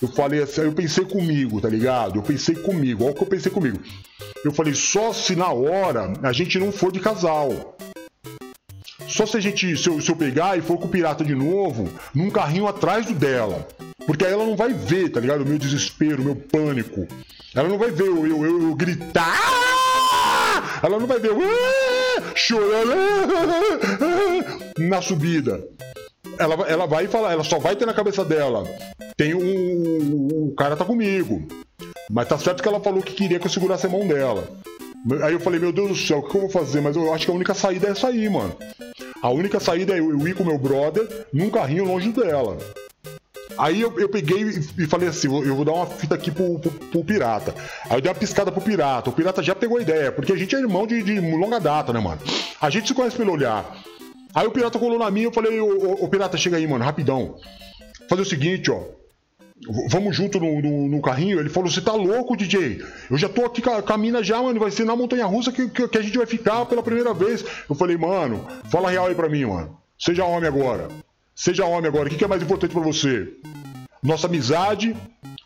Eu falei assim, eu pensei comigo, tá ligado? Eu pensei comigo, olha o que eu pensei comigo. Eu falei, só se na hora a gente não for de casal. Só se a gente, se eu, se eu pegar e for com o pirata de novo, num carrinho atrás do dela. Porque aí ela não vai ver, tá ligado? O meu desespero, o meu pânico. Ela não vai ver eu, eu, eu, eu gritar. Ela não vai ver eu chorando na subida. Ela, ela vai falar, ela só vai ter na cabeça dela. Tem um. O cara tá comigo. Mas tá certo que ela falou que queria que eu segurasse a mão dela. Aí eu falei, meu Deus do céu, o que eu vou fazer? Mas eu acho que a única saída é sair, mano. A única saída é eu ir com meu brother num carrinho longe dela. Aí eu, eu peguei e falei assim: eu vou dar uma fita aqui pro, pro, pro, pirata. Aí eu dei uma piscada pro pirata. O pirata já pegou a ideia, porque a gente é irmão de, de longa data, né, mano? A gente se conhece pelo olhar. Aí o pirata colou na minha eu falei: ô, pirata, chega aí, mano, rapidão. Fazer o seguinte, ó. Vamos junto no, no, no, carrinho? Ele falou: Você tá louco, DJ? Eu já tô aqui com a, com a mina já, mano. Vai ser na montanha russa que, que, que, a gente vai ficar pela primeira vez. Eu falei: Mano, fala real aí pra mim, mano. Seja homem agora. Seja homem agora. O que, é mais importante para você? Nossa amizade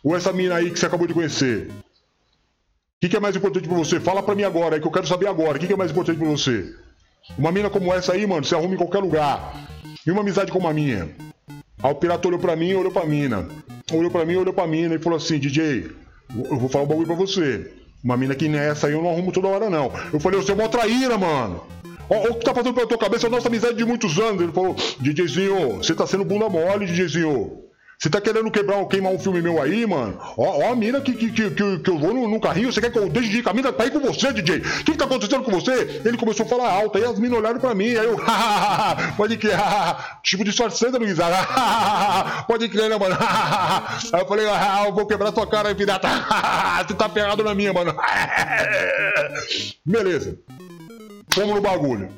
ou essa mina aí que você acabou de conhecer? O que, é mais importante para você? Fala pra mim agora, é que eu quero saber agora. O que, é mais importante para você? Uma mina como essa aí, mano, você arruma em qualquer lugar. E uma amizade como a minha? Aí o pirata olhou pra mim olhou pra mina. Olhou pra mim, olhou pra mina e falou assim: DJ, eu vou falar um bagulho pra você. Uma mina que nessa aí eu não arrumo toda hora, não. Eu falei, você é uma traíra, mano. Ó, o que tá passando pela tua cabeça é a nossa amizade de muitos anos. Ele falou, DJzinho, você tá sendo bunda mole, DJzinho. Você tá querendo quebrar, queimar um filme meu aí, mano? Ó, ó a mina que, que, que, que, eu vou no, no, carrinho, você quer que eu deixe de ir com a mina pra ir com você, DJ? O que, que tá acontecendo com você? Ele começou a falar alto, aí as minas olharam pra mim, aí eu, pode crer, tipo de disfarçando, Luiz, pode crer, né, mano? Aí eu falei, ah, eu vou quebrar tua cara aí, pirata, você tá ferrado na minha, mano. Beleza, fomos no bagulho.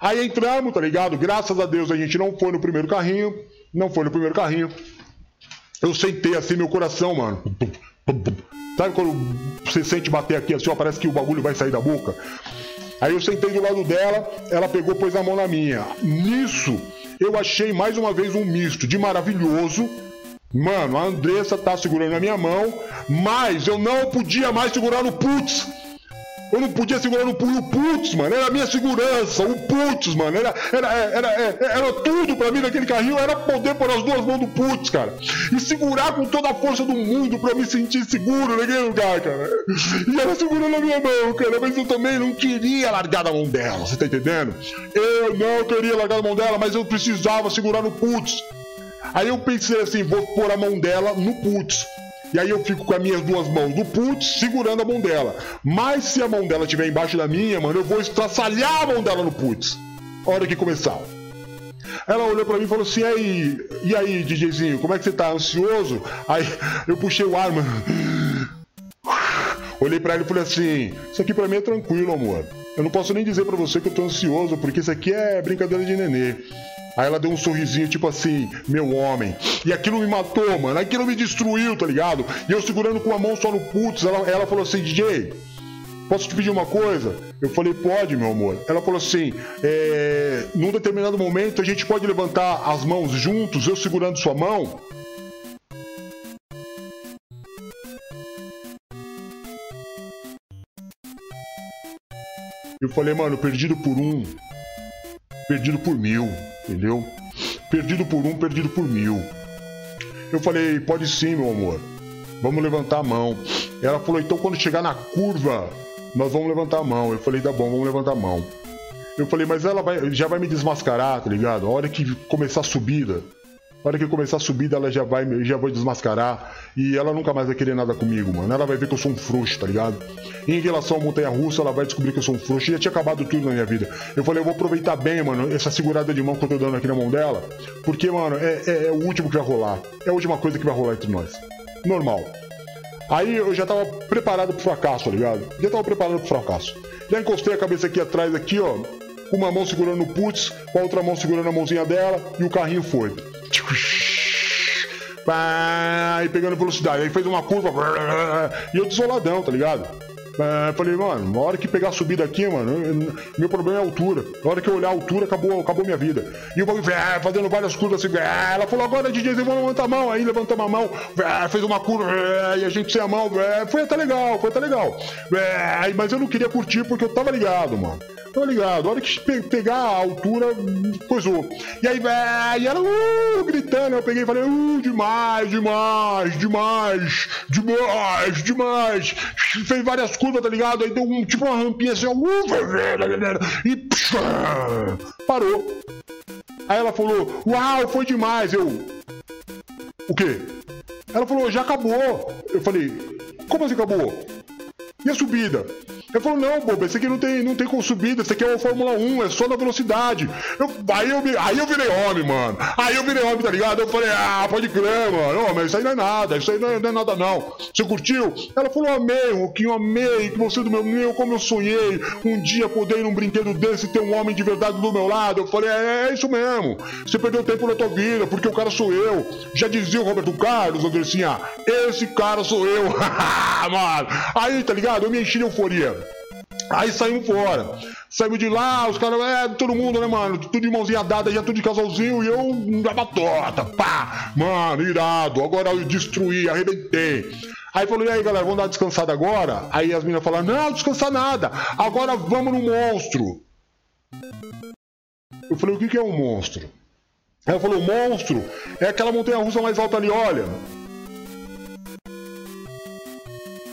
Aí entramos, tá ligado? Graças a Deus a gente não foi no primeiro carrinho. Não foi no primeiro carrinho. Eu sentei assim, meu coração, mano. Sabe quando você sente bater aqui assim, ó, parece que o bagulho vai sair da boca? Aí eu sentei do lado dela, ela pegou pôs a mão na minha. Nisso, eu achei mais uma vez um misto de maravilhoso. Mano, a Andressa tá segurando a minha mão, mas eu não podia mais segurar no putz. Eu não podia segurar no punho o putz, mano. Era a minha segurança, o putz, mano. Era, era, era, era, era tudo pra mim naquele carrinho. Era poder pôr as duas mãos do putz, cara. E segurar com toda a força do mundo pra me sentir seguro naquele lugar, cara. E ela segurando a minha mão, cara. Mas eu também não queria largar da mão dela, você tá entendendo? Eu não queria largar da mão dela, mas eu precisava segurar no putz. Aí eu pensei assim, vou pôr a mão dela no putz. E aí eu fico com as minhas duas mãos do putz segurando a mão dela. Mas se a mão dela estiver embaixo da minha, mano, eu vou estraçalhar a mão dela no putz. Hora que começar. Ela olhou para mim e falou assim: aí, e aí, DJzinho, como é que você tá? Ansioso? Aí eu puxei o ar, mano. Olhei para ele e falei assim: Isso aqui para mim é tranquilo, amor. Eu não posso nem dizer para você que eu tô ansioso, porque isso aqui é brincadeira de nenê. Aí ela deu um sorrisinho, tipo assim, meu homem. E aquilo me matou, mano. Aquilo me destruiu, tá ligado? E eu segurando com a mão só no putz, ela, ela falou assim, DJ, posso te pedir uma coisa? Eu falei, pode, meu amor. Ela falou assim, é, num determinado momento a gente pode levantar as mãos juntos, eu segurando sua mão. Eu falei, mano, perdido por um, perdido por mil, entendeu? Perdido por um, perdido por mil. Eu falei, pode sim, meu amor. Vamos levantar a mão. Ela falou, então quando chegar na curva, nós vamos levantar a mão. Eu falei, tá bom, vamos levantar a mão. Eu falei, mas ela vai, já vai me desmascarar, tá ligado? A hora que começar a subida, na hora que começar a subida, ela já vai, já vai desmascarar. E ela nunca mais vai querer nada comigo, mano. Ela vai ver que eu sou um frouxo, tá ligado? E em relação à montanha russa, ela vai descobrir que eu sou um frouxo. Já tinha acabado tudo na minha vida. Eu falei, eu vou aproveitar bem, mano, essa segurada de mão que eu tô dando aqui na mão dela. Porque, mano, é, é, é o último que vai rolar. É a última coisa que vai rolar entre nós. Normal. Aí eu já tava preparado pro fracasso, tá ligado? Já tava preparado pro fracasso. Já encostei a cabeça aqui atrás, aqui, ó. Uma mão segurando o putz, com a outra mão segurando a mãozinha dela, e o carrinho foi. E pegando velocidade. Aí fez uma curva. E eu desoladão, tá ligado? Falei, mano, na hora que pegar a subida aqui, mano, meu problema é a altura. Na hora que eu olhar a altura, acabou, acabou minha vida. E o bagulho fazendo várias curvas assim. Ela falou, agora DJ, vamos levantar a mão. Aí levantamos a mão, fez uma curva, e a gente sem a mão. Foi até legal, foi até legal. Mas eu não queria curtir porque eu tava ligado, mano. Tá ligado? A hora que pe pegar a altura, coisou. E aí, e ela uh, gritando. Eu peguei e falei, uh, demais, demais, demais, demais, demais. Fez várias curvas, tá ligado? Aí deu um, tipo uma rampinha assim, uh, e psh, parou. Aí ela falou, uau, foi demais. Eu, o quê? Ela falou, já acabou. Eu falei, como assim acabou? E a subida? Ele falou, não, bobo, esse aqui não tem, não tem com subida, esse aqui é o Fórmula 1, é só na velocidade. Eu, aí, eu, aí eu virei homem, mano. Aí eu virei homem, tá ligado? Eu falei, ah, pode crer, mano. Ô, mas isso aí não é nada, isso aí não é, não é nada, não. Você curtiu? Ela falou, amei, Roquinho, amei, que você é do meu meu, como eu sonhei um dia poder ir num brinquedo desse e ter um homem de verdade do meu lado. Eu falei, é, é isso mesmo. Você perdeu tempo na tua vida, porque o cara sou eu. Já dizia o Roberto Carlos, Andressinha, esse cara sou eu. mano. Aí, tá ligado? Eu me enchi de euforia. Aí saímos fora. Saímos de lá, os caras, é, todo mundo, né, mano? Tudo de mãozinha dada, já tudo de casalzinho e eu dava torta, pá! Mano, irado. Agora eu destruí, arrebentei. Aí falou, e aí, galera, vamos dar descansada agora? Aí as meninas falaram, não, descansar nada. Agora vamos no monstro. Eu falei, o que que é um monstro? Ela falou, monstro é aquela montanha russa mais alta ali, olha.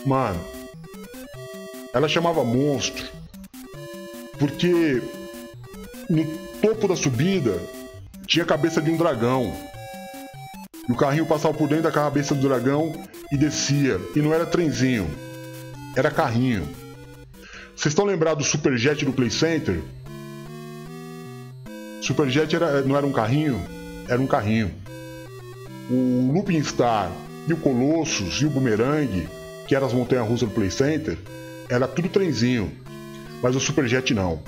Mano, ela chamava monstro porque no topo da subida tinha a cabeça de um dragão. E o carrinho passava por dentro da cabeça do dragão e descia. E não era trenzinho, era carrinho. Vocês estão lembrados do Superjet do Play Center? Superjet era, não era um carrinho, era um carrinho. O Looping Star e o Colossus e o Boomerang, que eram as montanhas russas do Play Center, era tudo trenzinho. Mas o Superjet não.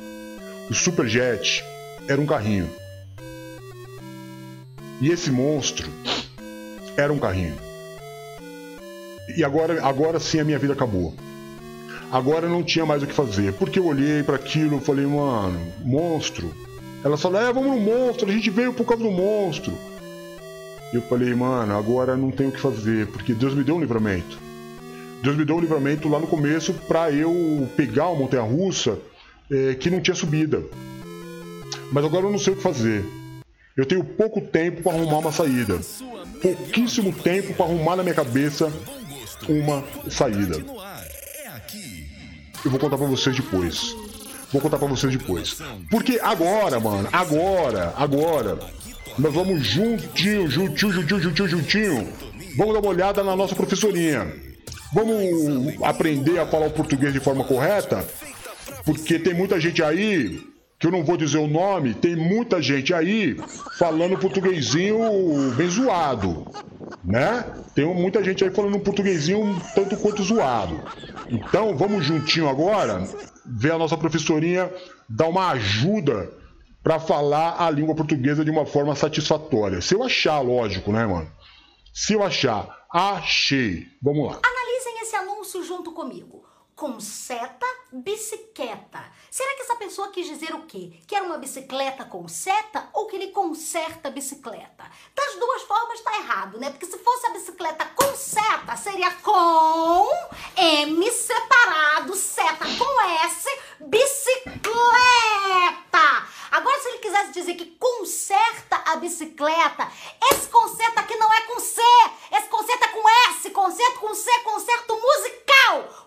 O Superjet era um carrinho. E esse monstro era um carrinho. E agora, agora sim a minha vida acabou. Agora eu não tinha mais o que fazer. Porque eu olhei para aquilo e falei, mano, monstro. Ela falou, é, vamos no monstro, a gente veio por causa do monstro. Eu falei, mano, agora não tenho o que fazer, porque Deus me deu um livramento. Deus me deu um livramento lá no começo para eu pegar uma montanha russa eh, que não tinha subida. Mas agora eu não sei o que fazer. Eu tenho pouco tempo para arrumar uma saída. Pouquíssimo tempo para arrumar na minha cabeça uma saída. Eu vou contar para vocês depois. Vou contar para vocês depois. Porque agora, mano, agora, agora, nós vamos juntinho, juntinho, juntinho, juntinho, juntinho. Vamos dar uma olhada na nossa professorinha. Vamos aprender a falar o português de forma correta? Porque tem muita gente aí, que eu não vou dizer o nome, tem muita gente aí falando portuguesinho bem zoado, né? Tem muita gente aí falando um portuguesinho tanto quanto zoado. Então vamos juntinho agora ver a nossa professorinha dar uma ajuda para falar a língua portuguesa de uma forma satisfatória. Se eu achar, lógico, né, mano? Se eu achar, achei. Vamos lá. Anúncio junto comigo. Conseta bicicleta. Será que essa pessoa quis dizer o quê? Que era uma bicicleta com seta ou que ele conserta a bicicleta? Das duas formas tá errado, né? Porque se fosse a bicicleta com seta, seria com M separado, seta com S, bicicleta. Agora, se ele quisesse dizer que conserta a bicicleta, esse conserta aqui não é com C, esse conserta é com S, conserto com C, conserto musical.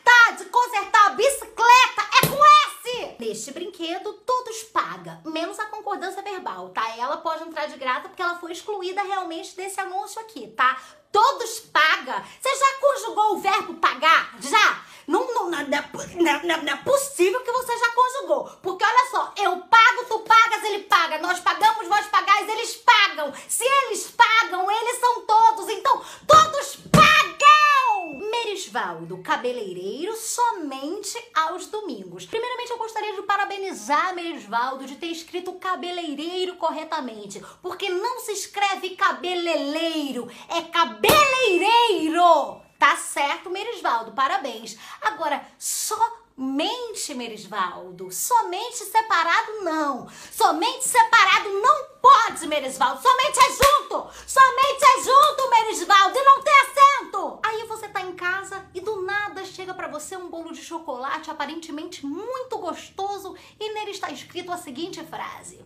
Consertar, de consertar a bicicleta é com S. Neste brinquedo, todos pagam, menos a concordância verbal, tá? Ela pode entrar de graça porque ela foi excluída realmente desse anúncio aqui, tá? Todos pagam. Você já conjugou o verbo pagar? Já? Não, não, não, não, é, não, não, não é possível que você já conjugou. Porque olha só, eu pago, tu pagas, ele paga. Nós pagamos, vós pagais, eles pagam. Se eles pagam, eles são todos. Então, todos pagam! Merisvaldo, cabeleireiro somente aos domingos. Primeiramente, eu gostaria de parabenizar Merisvaldo de ter escrito cabeleireiro corretamente. Porque não se escreve cabeleleiro, é cabeleireiro! Tá certo, Merisvaldo, parabéns. Agora, somente Merisvaldo, somente separado não. Somente separado não pode, Merisvaldo. Somente é junto. Somente é junto, Merisvaldo, e não tem acento. Aí você tá em casa e do nada chega pra você um bolo de chocolate aparentemente muito gostoso e nele está escrito a seguinte frase: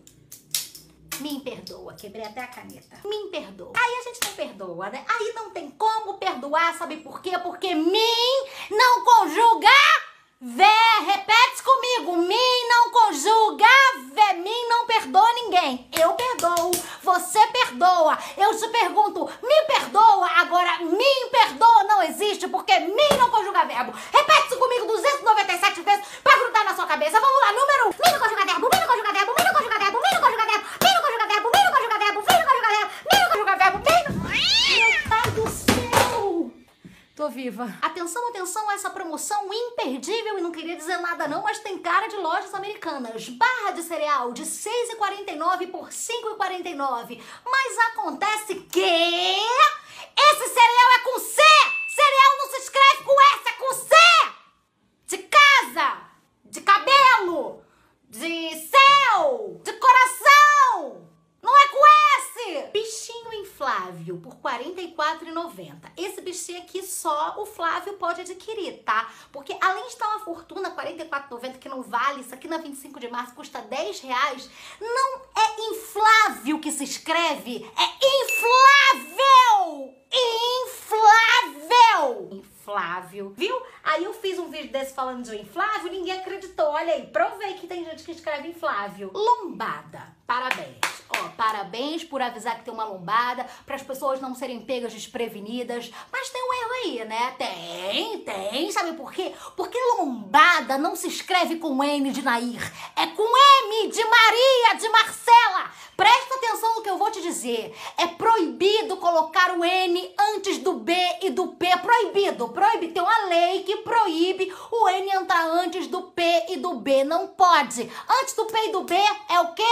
me perdoa, quebrei até a caneta. Me perdoa. Aí a gente não perdoa, né? Aí não tem como perdoar, sabe por quê? Porque mim não conjuga Vê, repete comigo. Mim não conjuga. Vê, mim não perdoa ninguém. Eu perdoo. Você perdoa. Eu te pergunto, me perdoa. Agora, mim perdoa não existe porque mim não conjuga verbo. Repete isso comigo 297 vezes pra grudar na sua cabeça. Vamos lá, número 1. Um. Mim não conjuga verbo. Mim não conjuga verbo. Mim não conjuga Tô viva. Atenção, atenção a essa promoção imperdível e não queria dizer nada não, mas tem cara de lojas americanas. Barra de cereal de 6,49 por 5,49. Mas acontece que esse cereal é com C! Cereal não se escreve com S, é com C! De casa, de cabelo, de céu, de coração! Não é com S! Bichinho inflável por R$ 44,90. Esse bichinho aqui só o Flávio pode adquirir, tá? Porque além de estar uma fortuna, R$ 44,90, que não vale, isso aqui na 25 de março custa 10 reais, não é inflável que se escreve, é inflável! Inflável! Inflável, viu? Aí eu fiz um vídeo desse falando de inflável, ninguém acreditou. Olha aí, provei que tem gente que escreve inflável. Lombada. Parabéns. Ó, parabéns por avisar que tem uma lombada, para as pessoas não serem pegas desprevenidas. Mas tem um erro aí, né? Tem, tem. Sabe por quê? Porque lombada não se escreve com N de Nair, é com M de Maria, de Marcela. Presta atenção no que eu vou te dizer. É proibido colocar o N antes do B e do P. Proibido, proibido. Tem uma lei que proíbe o N entrar antes do P e do B. Não pode. Antes do P e do B é o quê?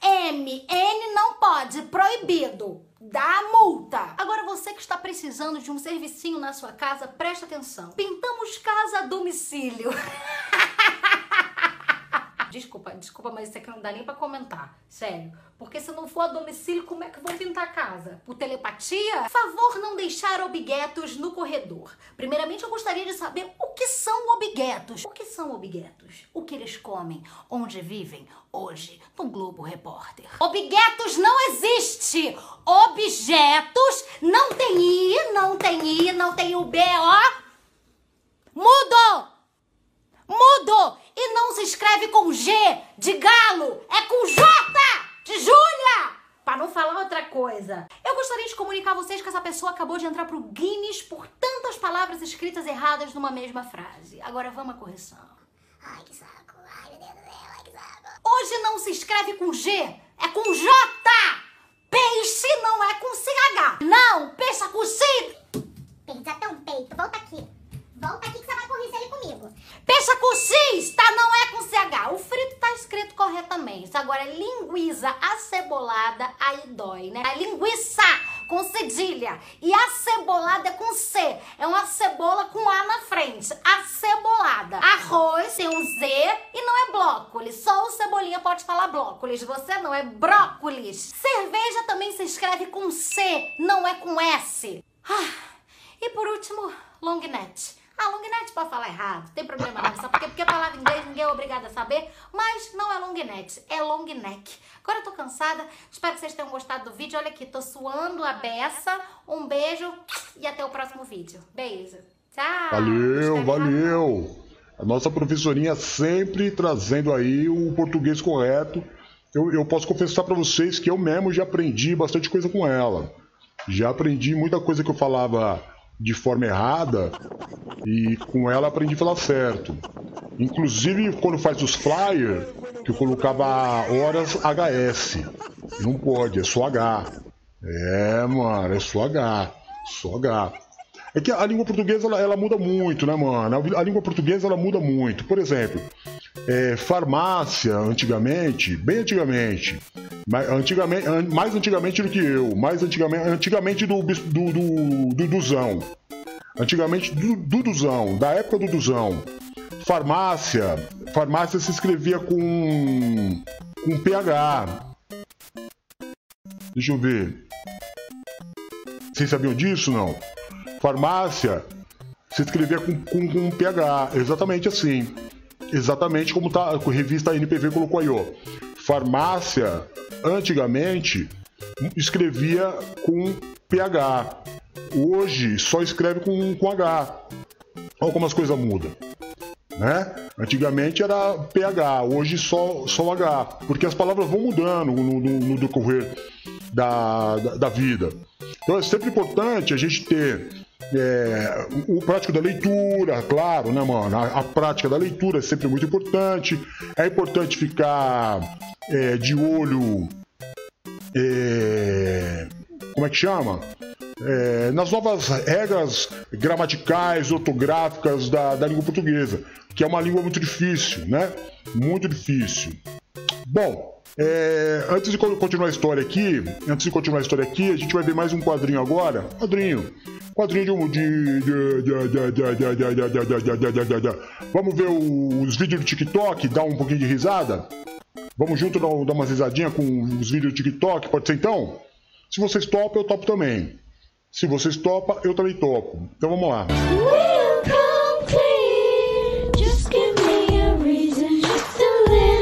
M. N não pode. Proibido. Dá multa. Agora você que está precisando de um servicinho na sua casa, presta atenção. Pintamos casa a domicílio. Desculpa, desculpa, mas isso aqui não dá nem pra comentar. Sério. Porque se não for a domicílio, como é que vão pintar a casa? Por telepatia? Favor não deixar objetos no corredor. Primeiramente, eu gostaria de saber o que são objetos. O que são objetos? O que eles comem? Onde vivem? Hoje, no Globo Repórter. Objetos não existe! Objetos não tem I, não tem I, não tem o B, ó. Mudo! Mudo! E não se escreve com G de galo, é com J de Júlia! Para não falar outra coisa. Eu gostaria de comunicar a vocês que essa pessoa acabou de entrar pro Guinness por tantas palavras escritas erradas numa mesma frase. Agora vamos à correção. Ai, que saco. Ai, meu Deus do céu, ai, que saco. Hoje não se escreve com G, é com J! Peixe não é com CH. Não, peixe é com X. Peixe até um peito. Volta aqui. Volta aqui que você vai corrigir ele comigo. Peixe é com X, tá? Não é com CH. O frito tá escrito corretamente. Agora, linguiça acebolada, aí dói, né? A linguiça com cedilha. E a cebolada é com C. É uma cebola com A na frente. Acebolada. Arroz tem um Z e não é brócolis. Só o Cebolinha pode falar brócolis. Você não, é brócolis. Cerveja também se escreve com C, não é com S. Ah, e por último, long neck. Ah, long neck pode falar errado, tem problema não. Só porque, porque a palavra em inglês ninguém é obrigado a saber. Mas não é long neck, é long neck. Agora eu tô cansada, espero que vocês tenham gostado do vídeo. Olha aqui, tô suando a beça. Um beijo e até o próximo vídeo. Beijo. Tchau. Valeu, valeu. A nossa professorinha sempre trazendo aí o português correto. Eu, eu posso confessar para vocês que eu mesmo já aprendi bastante coisa com ela. Já aprendi muita coisa que eu falava de forma errada e com ela aprendi a falar certo. Inclusive quando faz os flyers, que eu colocava horas HS. Não pode, é só H. É, mano, é só H. Só H. É que a língua portuguesa ela, ela muda muito, né, mano? A língua portuguesa ela muda muito. Por exemplo, é, farmácia, antigamente, bem antigamente, mais antigamente, an- mais antigamente do que eu, mais antigamente, antigamente do, do, do, do Duzão. Antigamente do, do Duzão, da época do Duzão. Farmácia, farmácia se escrevia com, com PH. Deixa eu ver. Vocês sabiam disso, não? Farmácia se escrevia com, com, com PH, exatamente assim. Exatamente como tá, a revista NPV colocou aí, ó. Farmácia, antigamente, escrevia com PH. Hoje só escreve com, com H. Olha como as coisas mudam. Né? Antigamente era PH, hoje só, só H. Porque as palavras vão mudando no, no- no decorrer da, da, da vida. Então é sempre importante a gente ter é, o, o prático da leitura, claro, né, mano? A, a prática da leitura é sempre muito importante. É importante ficar é, de olho. é, como é que chama? é, nas novas regras gramaticais, ortográficas da, da língua portuguesa, que é uma língua muito difícil, né? Muito difícil. Bom, é, antes de continuar a história aqui, antes de continuar a história aqui, a gente vai ver mais um quadrinho agora. Quadrinho. Quadrinho de. Vamos ver os vídeos do TikTok, dar um pouquinho de risada? Vamos junto dar, dar uma risadinha com os vídeos do TikTok, pode ser então? Se vocês topam, eu topo também. Se vocês topam, eu também topo. Então vamos lá.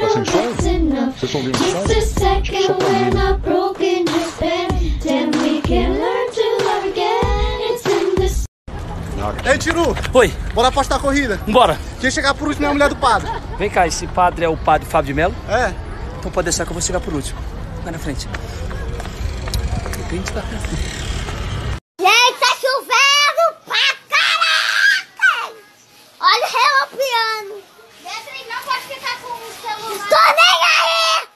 Tá sem som? Vocês estão ouvindo som? Só pra mim. Ei, Tiru, Oi, bora apostar a corrida. bora. Quem chegar por último é a mulher do padre. Vem cá, esse padre é o padre Fábio de Melo? É. Então pode deixar que eu vou chegar por último. Vai na frente. Depende da Gente, tá chovendo pra caraca! Olha o relampiano. Beatriz, não pode ficar com o celular. Tô nem aí!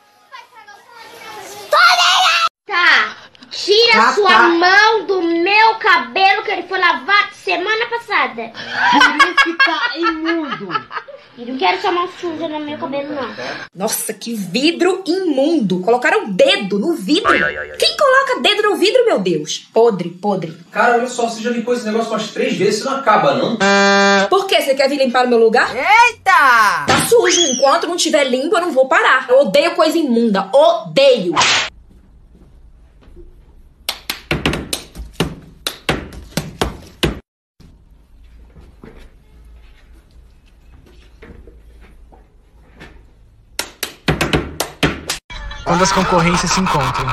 Tô nem aí! Tá, tira sua mão do meu cabelo que ele foi lavado semana passada. Por isso que tá imundo. E não quero mão suja no meu cabelo, não. Nossa, que vidro imundo! Colocaram o dedo no vidro! Quem coloca dedo no vidro, meu Deus? Podre, podre. Cara, olha só, você já limpou esse negócio umas três vezes, isso não acaba, não? Por quê? Você quer vir limpar o meu lugar? Eita! Tá sujo. Enquanto não tiver limpo, eu não vou parar. Eu odeio coisa imunda. Odeio! Quando as concorrências se encontram.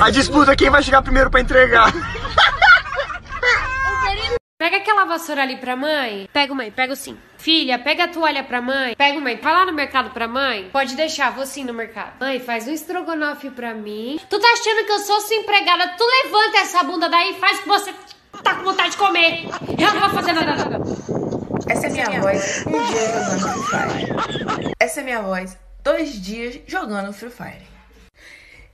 A disputa quem vai chegar primeiro pra entregar. Pega aquela vassoura ali pra mãe. Pega, mãe, pega sim. Filha, pega a toalha pra mãe. Pega, mãe, vai lá no mercado pra mãe. Pode deixar, vou sim no mercado. Mãe, faz um estrogonofe pra mim. Tu tá achando que eu sou sua empregada? Tu levanta essa bunda daí e faz o que você tá com vontade de comer. Eu não vou fazer nada, não. Essa é minha voz, um dia jogando Free Fire. Essa é minha voz, dois dias jogando Free Fire.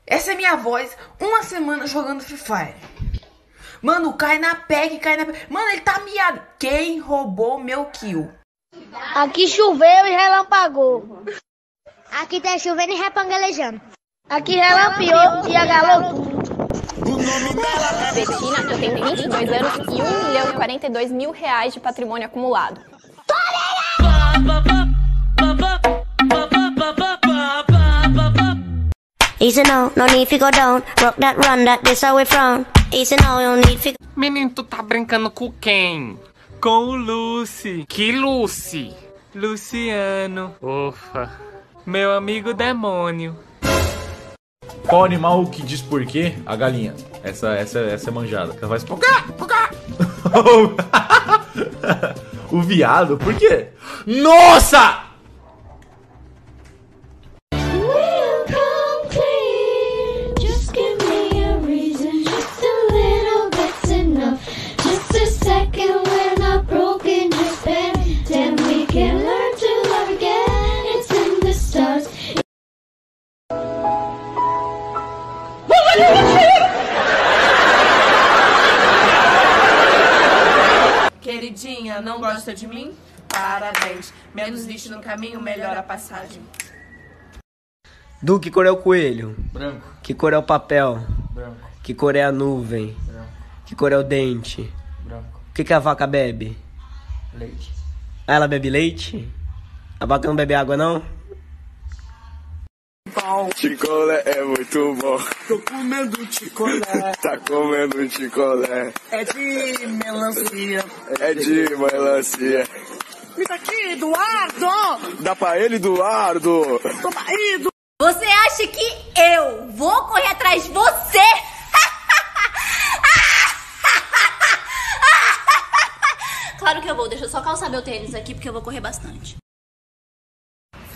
Essa é minha voz, uma semana jogando Free Fire. Mano, cai na PEC, cai na PEC. Mano, ele tá miado. Quem roubou meu kill? Aqui choveu e relampagou. Aqui tá chovendo e repangalejando. Aqui relampiou e agalou tudo. Betina, eu tenho 22 anos e 1 milhão e 42 mil reais de patrimônio acumulado. Easy no, no need to go down. Rock that run, that this we from. Easy no, no need to Menino, tu tá brincando com quem? Com o Lucy. Que Lucy? Luciano. Ufa. Meu amigo demônio. Qual animal que diz por quê? A galinha. Essa, essa, essa é manjada. Ela faz pocá, pocá. o viado, por quê? Nossa! Queridinha, não gosta de mim? Parabéns. Menos lixo no caminho, melhor a passagem. Du, que cor é o coelho? Branco. Que cor é o papel? Branco. Que cor é a nuvem? Branco. Que cor é o dente? Branco. O que, que a vaca bebe? Leite. Ah, ela bebe leite? A vaca não bebe água, não? Chicolé é muito bom. Tô comendo chicolé. Tá comendo chicolé. É de melancia. É de melancia. Me dá aqui, Eduardo! Dá pra ele, Eduardo. Toma aí, Edu. Você acha que eu vou correr atrás de você? Claro que eu vou. Deixa eu só calçar meu tênis aqui porque eu vou correr bastante.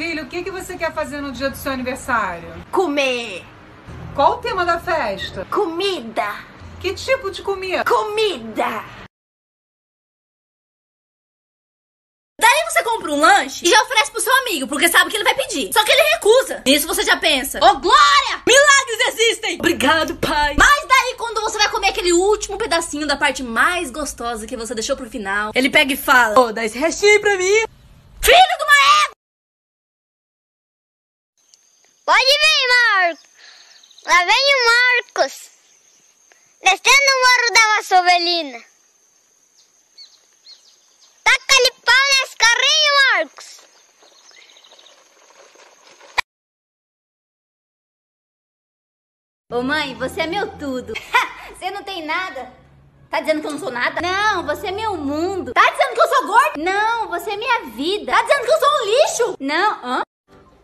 Filho, o que, que você quer fazer no dia do seu aniversário? Comer. Qual o tema da festa? Comida. Que tipo de comida? Comida. Daí você compra um lanche e já oferece pro seu amigo, porque sabe que ele vai pedir. Só que ele recusa. Nisso você já pensa: Ô, Glória! Milagres existem! Obrigado, pai. Mas daí, quando você vai comer aquele último pedacinho da parte mais gostosa que você deixou pro final, ele pega e fala: Ô, dá esse restinho aí pra mim. Filho de uma! Pode vir, Marcos. Lá vem o Marcos. Descendo o morro da Vassovelina. Taca-lhe pau nesse carrinho, Marcos. Ô mãe, você é meu tudo. você não tem nada. Tá dizendo que eu não sou nada? Não, você é meu mundo. Tá dizendo que eu sou gordo? Não, você é minha vida. Tá dizendo que eu sou um lixo? Não, hã?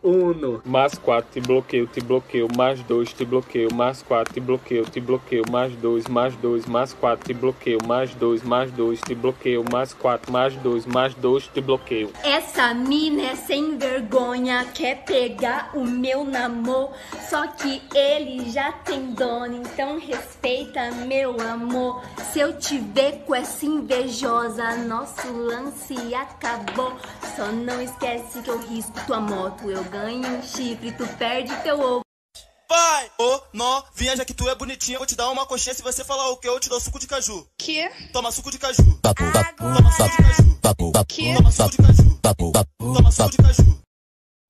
Uno. Mais 4, te bloqueio, te bloqueio. Mais 2, te bloqueio. Mais 4, te bloqueio, te bloqueio. Mais 2, mais 2, mais 4, te bloqueio. Mais 2, mais 2, te bloqueio. Mais 4, mais 2, mais 2, te bloqueio. Essa mina é sem vergonha, quer pegar o meu namoro. Só que ele já tem dono, então respeita meu amor. Se eu te ver com essa invejosa, nosso lance acabou. Só não esquece que eu risco tua moto. Eu ganho um chifre, tu perde teu ovo. Pai, ô, novinha, já que tu é bonitinha, eu vou te dar uma coxinha. Se você falar o que, eu te dou suco de caju. Que? Toma suco de caju. Toma suco de caju. Que? Toma suco de caju. Toma suco de caju.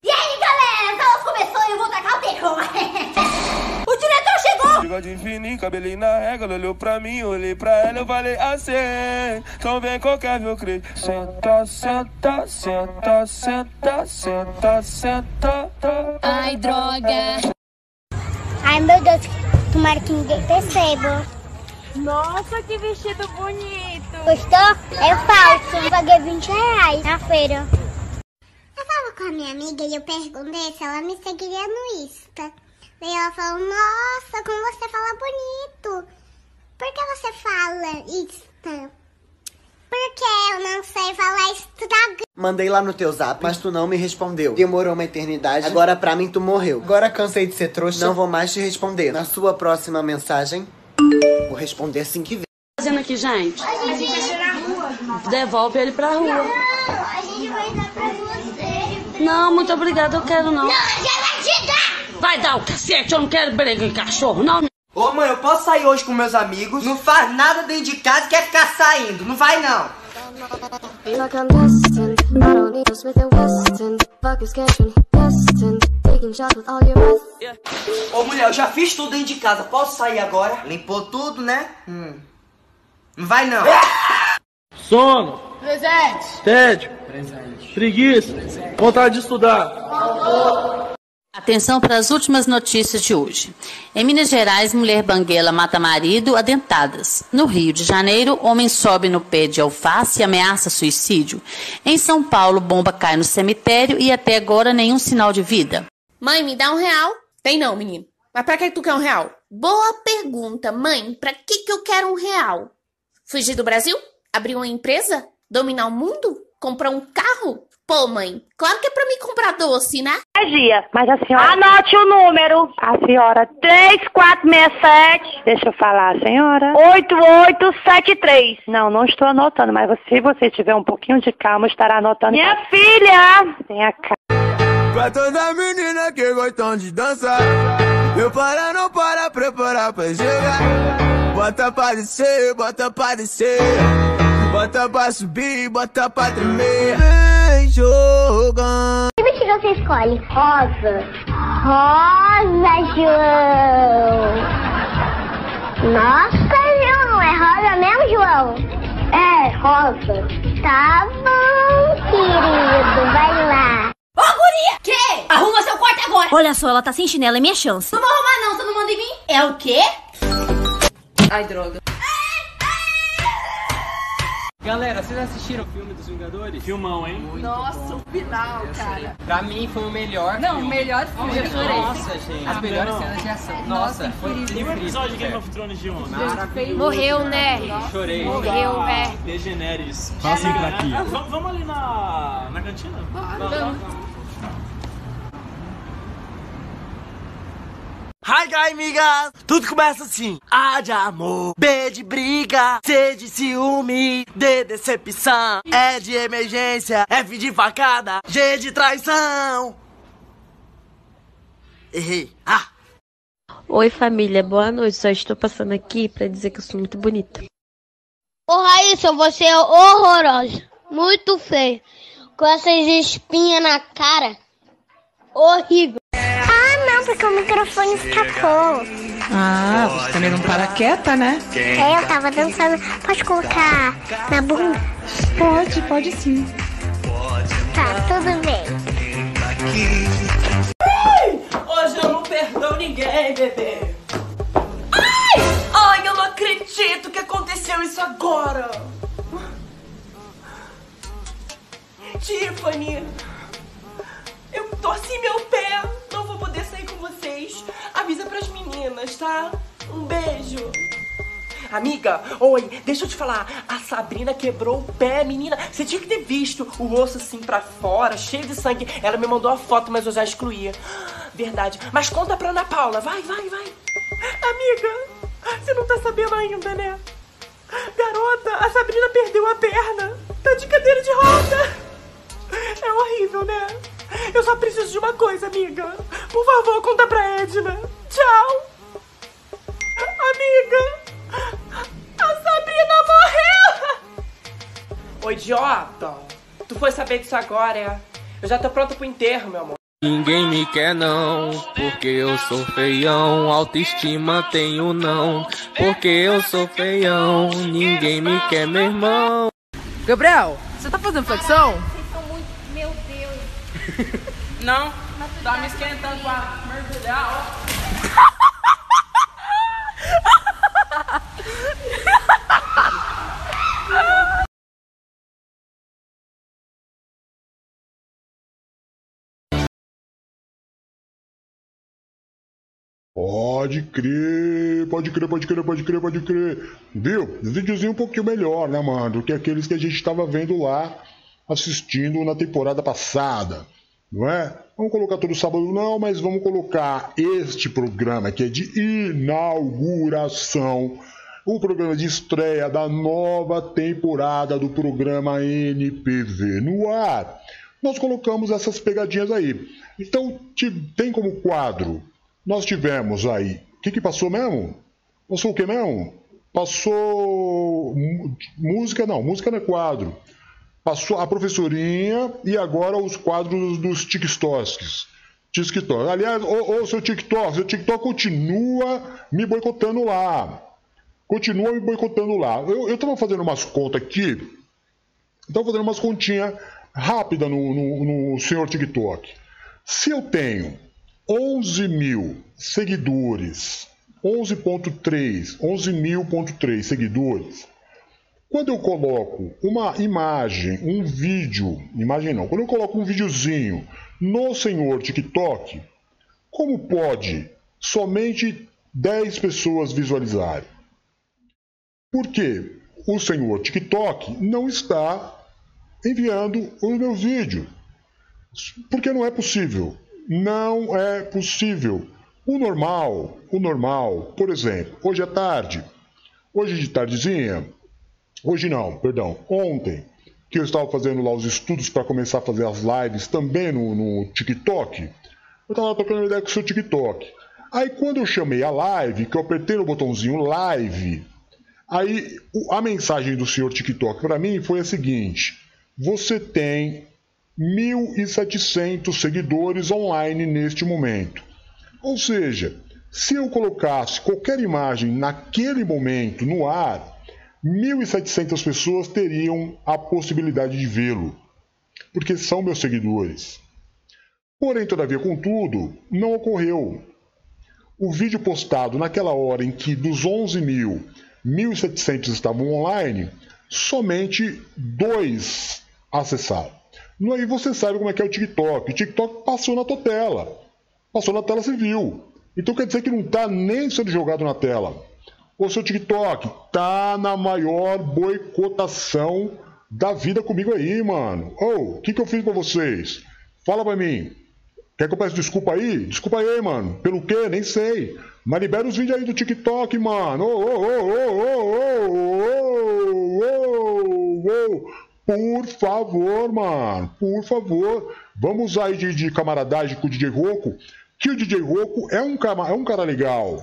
E aí, galera? Então começou e eu vou tacar o terror. o diretor chegou! Bigode fininho, cabelinho na régua, olhou pra mim, olhei pra ela, eu falei assim. Então vem qualquer meu crente. Senta, senta, senta, senta, senta, senta. Ai, droga. Ai, meu Deus. Tomara que ninguém perceba. Nossa, que vestido bonito. Gostou? É falso. Eu paguei 20 reais na feira. Eu tava com a minha amiga e eu perguntei se ela me seguiria no Insta. Daí ela falou, nossa, como você fala bonito. Por que você fala Insta? Porque eu não sei falar Instagram. Mandei lá no teu zap, mas tu não me respondeu. Demorou uma eternidade, agora pra mim tu morreu. Agora cansei de ser trouxa, não vou mais te responder. Na sua próxima mensagem, vou responder assim que vem. fazendo aqui, gente? A gente vai na rua. Devolve ele pra rua. a gente vai dar pra você. Não, muito obrigada, eu quero não. Não, a gente vai te dar. Vai dar o cacete, eu não quero briga com cachorro, não. Ô mãe, eu posso sair hoje com meus amigos? Não faz nada dentro de casa e quer ficar saindo. Não vai não. Ô mulher, eu já fiz tudo dentro de casa. Posso sair agora? Limpou tudo, né? Hum. Não vai não. Sono, Presente. tédio, preguiça, vontade de estudar. Atenção para as últimas notícias de hoje. Em Minas Gerais, mulher banguela mata marido a dentadas. No Rio de Janeiro, homem sobe no pé de alface e ameaça suicídio. Em São Paulo, bomba cai no cemitério e até agora nenhum sinal de vida. Mãe, me dá um real? Tem não, menino. Mas pra que tu quer um real? Boa pergunta, mãe. Pra que que eu quero um real? Fugir do Brasil? Abrir uma empresa? Dominar o mundo? Comprar um carro? Pô, mãe, claro que é pra me comprar doce, né? Dia, mas a senhora. Anote o número. A senhora 3467. Deixa eu falar, senhora. 8873. Não, não estou anotando, mas se você tiver um pouquinho de calma, estará anotando. Minha filha! Tenha calma. Pra toda menina que gostam de dançar Eu para, não para, preparar pra jogar Bota pra descer, bota pra descer Bota pra subir, bota pra tremer Vem jogando Que vestido você escolhe? Rosa. Rosa, João. Nossa, João, é rosa mesmo, João? É, rosa. Tá bom, querido, vai lá. Ô, guria! Que? Arruma seu quarto agora! Olha só, ela tá sem chinelo, é minha chance. Não vou arrumar não, você não manda em mim? É o quê? Ai, droga. Galera, vocês assistiram o filme dos Vingadores? Filmão, hein? Nossa, o final, cara. Pra mim foi o melhor Não, filme. o melhor filme. Eu chorei. Nossa, gente. As melhores Não. cenas de ação. Nossa, Nossa, foi incrível. incrível. E o episódio de Game of Thrones de ontem? Maravilhoso. Morreu, né? Chorei. Morreu, é. Degeneres. Passa Chega, pra né? aqui. Ah, vamos, vamos ali na, na cantina? Vamos, Hi, guy, amigas! Tudo começa assim. A de amor, B de briga, C de ciúme, D de decepção, E de emergência, F de facada, G de traição. Errei. Ah! Oi, família, boa noite. Só estou passando aqui pra dizer que eu sou muito bonita. Ô Raíssa, você é horrorosa. Muito feia. Com essas espinhas na cara. Horrível. Porque o microfone escapou. Ah, você também não para quieta, né? É, eu tava dançando. Pode colocar na bunda? Pode, pode sim. Tá, tudo bem. Hoje eu não perdoo ninguém, bebê. Ai! Ai, eu não acredito que aconteceu isso agora. Tiffany, eu torci meu pé. Não vou poder. Avisa pras meninas, tá? Um beijo. Amiga, oi, deixa eu te falar. A Sabrina quebrou o pé, menina. Você tinha que ter visto o osso assim pra fora, cheio de sangue. Ela me mandou a foto, mas eu já excluía. Verdade. Mas conta pra Ana Paula. Vai, vai, vai. Amiga, você não tá sabendo ainda, né? Garota, a Sabrina perdeu a perna. Tá de cadeira de roda. É horrível, né? Eu só preciso de uma coisa, amiga. Por favor, conta pra Edna. Tchau. Amiga, a Sabrina morreu. Ô, idiota. Tu foi saber disso agora, é? Eu já tô pronta pro enterro, meu amor. Ninguém me quer não, porque eu sou feião. Autoestima tenho não, porque eu sou feião. Ninguém me quer, meu irmão. Gabriel, você tá fazendo flexão? Meu Deus. Não, tá me esquentando com a mergulhar, Pode crer, pode crer, pode crer, pode crer, pode crer. Viu? Videozinho um pouquinho melhor, né, mano? Do que aqueles que a gente estava vendo lá, assistindo na temporada passada. Não é? Vamos colocar todo sábado, não, mas vamos colocar este programa que é de inauguração. O programa de estreia da nova temporada do programa NPV no ar. Nós colocamos essas pegadinhas aí. Então, te- tem como quadro nós tivemos aí. O que, que passou mesmo? Passou o que mesmo? Passou música, não, música não é quadro. Passou a professorinha e agora os quadros dos TikToks. TikTok. Aliás, ô, ô seu TikTok, seu TikTok continua me boicotando lá. Continua me boicotando lá. Eu, eu tava fazendo umas contas aqui. Tava fazendo umas continhas rápidas no, no, no senhor TikTok. Se eu tenho 11 mil seguidores, 11.3, 11 mil.3 seguidores, quando eu coloco uma imagem, um vídeo, imagem não, quando eu coloco um videozinho no senhor TikTok, como pode somente 10 pessoas visualizarem? Porque o senhor TikTok não está enviando os meus vídeos. Porque não é possível. Não é possível. O normal, o normal, por exemplo, hoje à tarde, hoje de tardezinha, hoje não, perdão, ontem, que eu estava fazendo lá os estudos para começar a fazer as lives também no, no TikTok, eu estava trocando ideia com o seu TikTok. Aí quando eu chamei a live, que eu apertei no botãozinho live, aí a mensagem do senhor TikTok para mim foi a seguinte: você tem 1.700 seguidores online neste momento. Ou seja, se eu colocasse qualquer imagem naquele momento no ar, 1.700 pessoas teriam a possibilidade de vê-lo, porque são meus seguidores. Porém, todavia, contudo, não ocorreu. O vídeo postado naquela hora em que dos 11 mil, 1.700 estavam online, somente dois acessaram. E aí você sabe como é que é o TikTok. O TikTok passou na tua tela. Passou na tela, viu. Então quer dizer que não está nem sendo jogado na tela. O seu TikTok tá na maior boicotação da vida comigo aí, mano. Ô, o que, que eu fiz pra vocês? Fala pra mim. Quer que eu peça desculpa aí? Desculpa aí, mano. Pelo quê? Nem sei. Mas libera os vídeos aí do TikTok, mano. Ô, ô, ô, ô, ô, ô, ô, ô, ô. Por favor, mano. Por favor. Vamos aí de, de camaradagem com o DJ Roco. Que o DJ Roco é um, é um cara legal.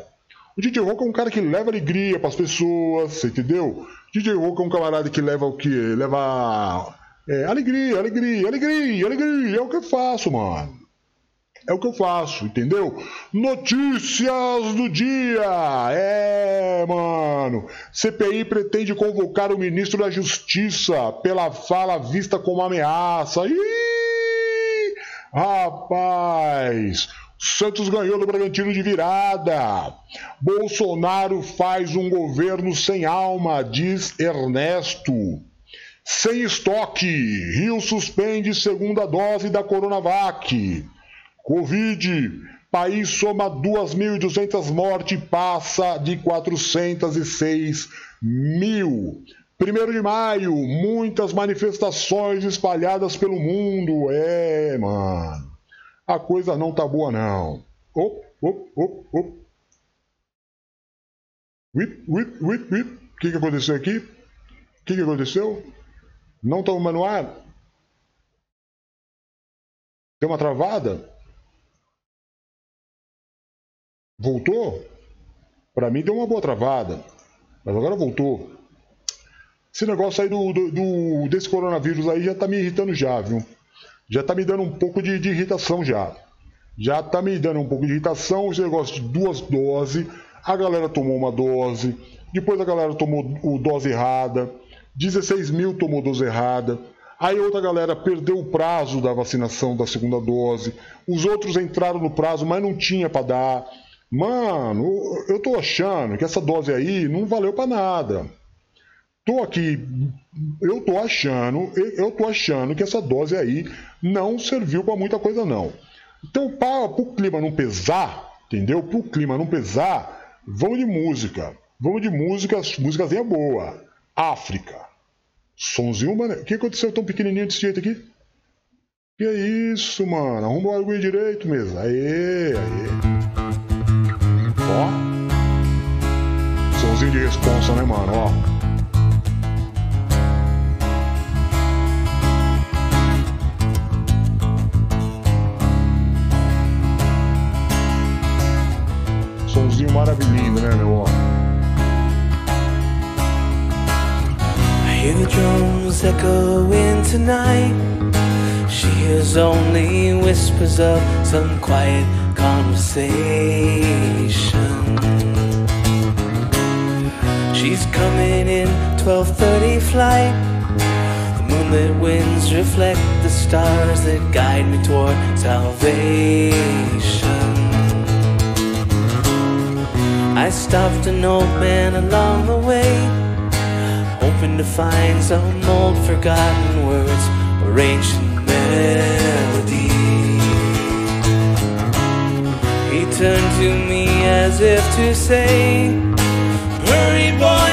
O DJ Roco é um cara que leva alegria pras pessoas, você entendeu? DJ Roco é um camarada que leva o quê? Leva é, alegria, alegria, alegria, alegria. É o que eu faço, mano. É o que eu faço, entendeu? Notícias do dia! É, mano. CPI pretende convocar o ministro da Justiça pela fala vista como ameaça. Ih, rapaz! Santos ganhou do Bragantino de virada. Bolsonaro faz um governo sem alma, diz Ernesto. Sem estoque, Rio suspende segunda dose da Coronavac. Covid, país soma 2.200 mortes e passa de 406 mil. Primeiro de maio, muitas manifestações espalhadas pelo mundo. É, mano. A coisa não tá boa, não. Op, op, op, op. Whip, whip, whip, whip. O que, que aconteceu aqui? O que, que aconteceu? Não estamos no ar? Tem uma travada? Voltou? Pra mim deu uma boa travada. Mas agora voltou. Esse negócio aí do, do- do- desse coronavírus aí já tá me irritando já, viu? Já tá me dando um pouco de, de irritação já. Já tá me dando um pouco de irritação esse negócio de duas doses. A galera tomou uma dose. Depois a galera tomou o dose errada. 16 mil tomou dose errada. Aí outra galera perdeu o prazo da vacinação da segunda dose. Os outros entraram no prazo, mas não tinha para dar. Mano, eu tô achando que essa dose aí não valeu para nada. Tô aqui, eu tô achando, eu tô achando que essa dose aí não serviu para muita coisa não. Então, para o clima não pesar, entendeu? Para o clima não pesar, vamos de música. Vamos de música, músicazinha boa. África. Sonzinho, mano. O que aconteceu tão pequenininho desse jeito aqui? Que isso, mano? Arruma o direito mesmo. Aê, aê. Ó. Sonzinho de responsa, né, mano? Ó. Sonzinho maravilhoso, né, meu? Ó. I hear the drums echoing tonight. She hears only whispers of some quiet conversation. She's coming in 12:30 flight. The moonlit winds reflect the stars that guide me toward salvation. I stopped an old man along the way hoping to find some old forgotten words or ancient melody. Turned to me as if to say, Hurry, boy,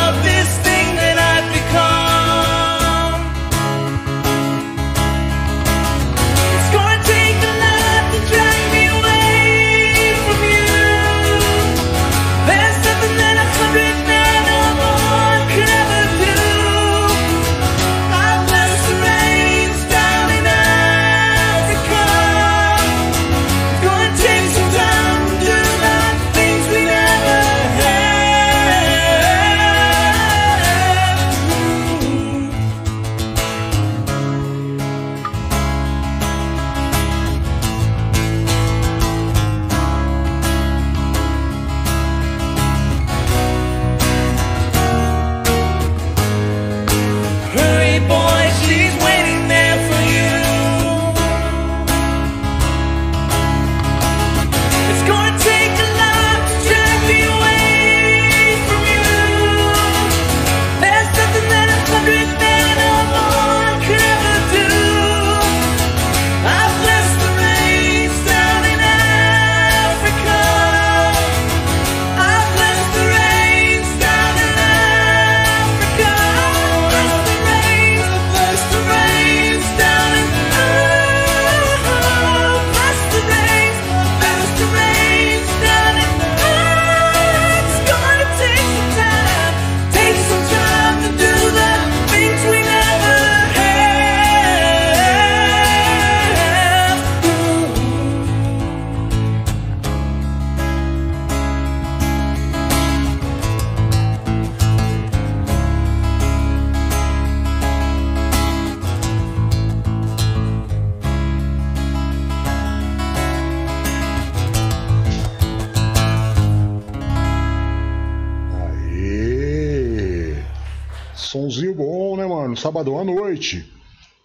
Sabadão à noite.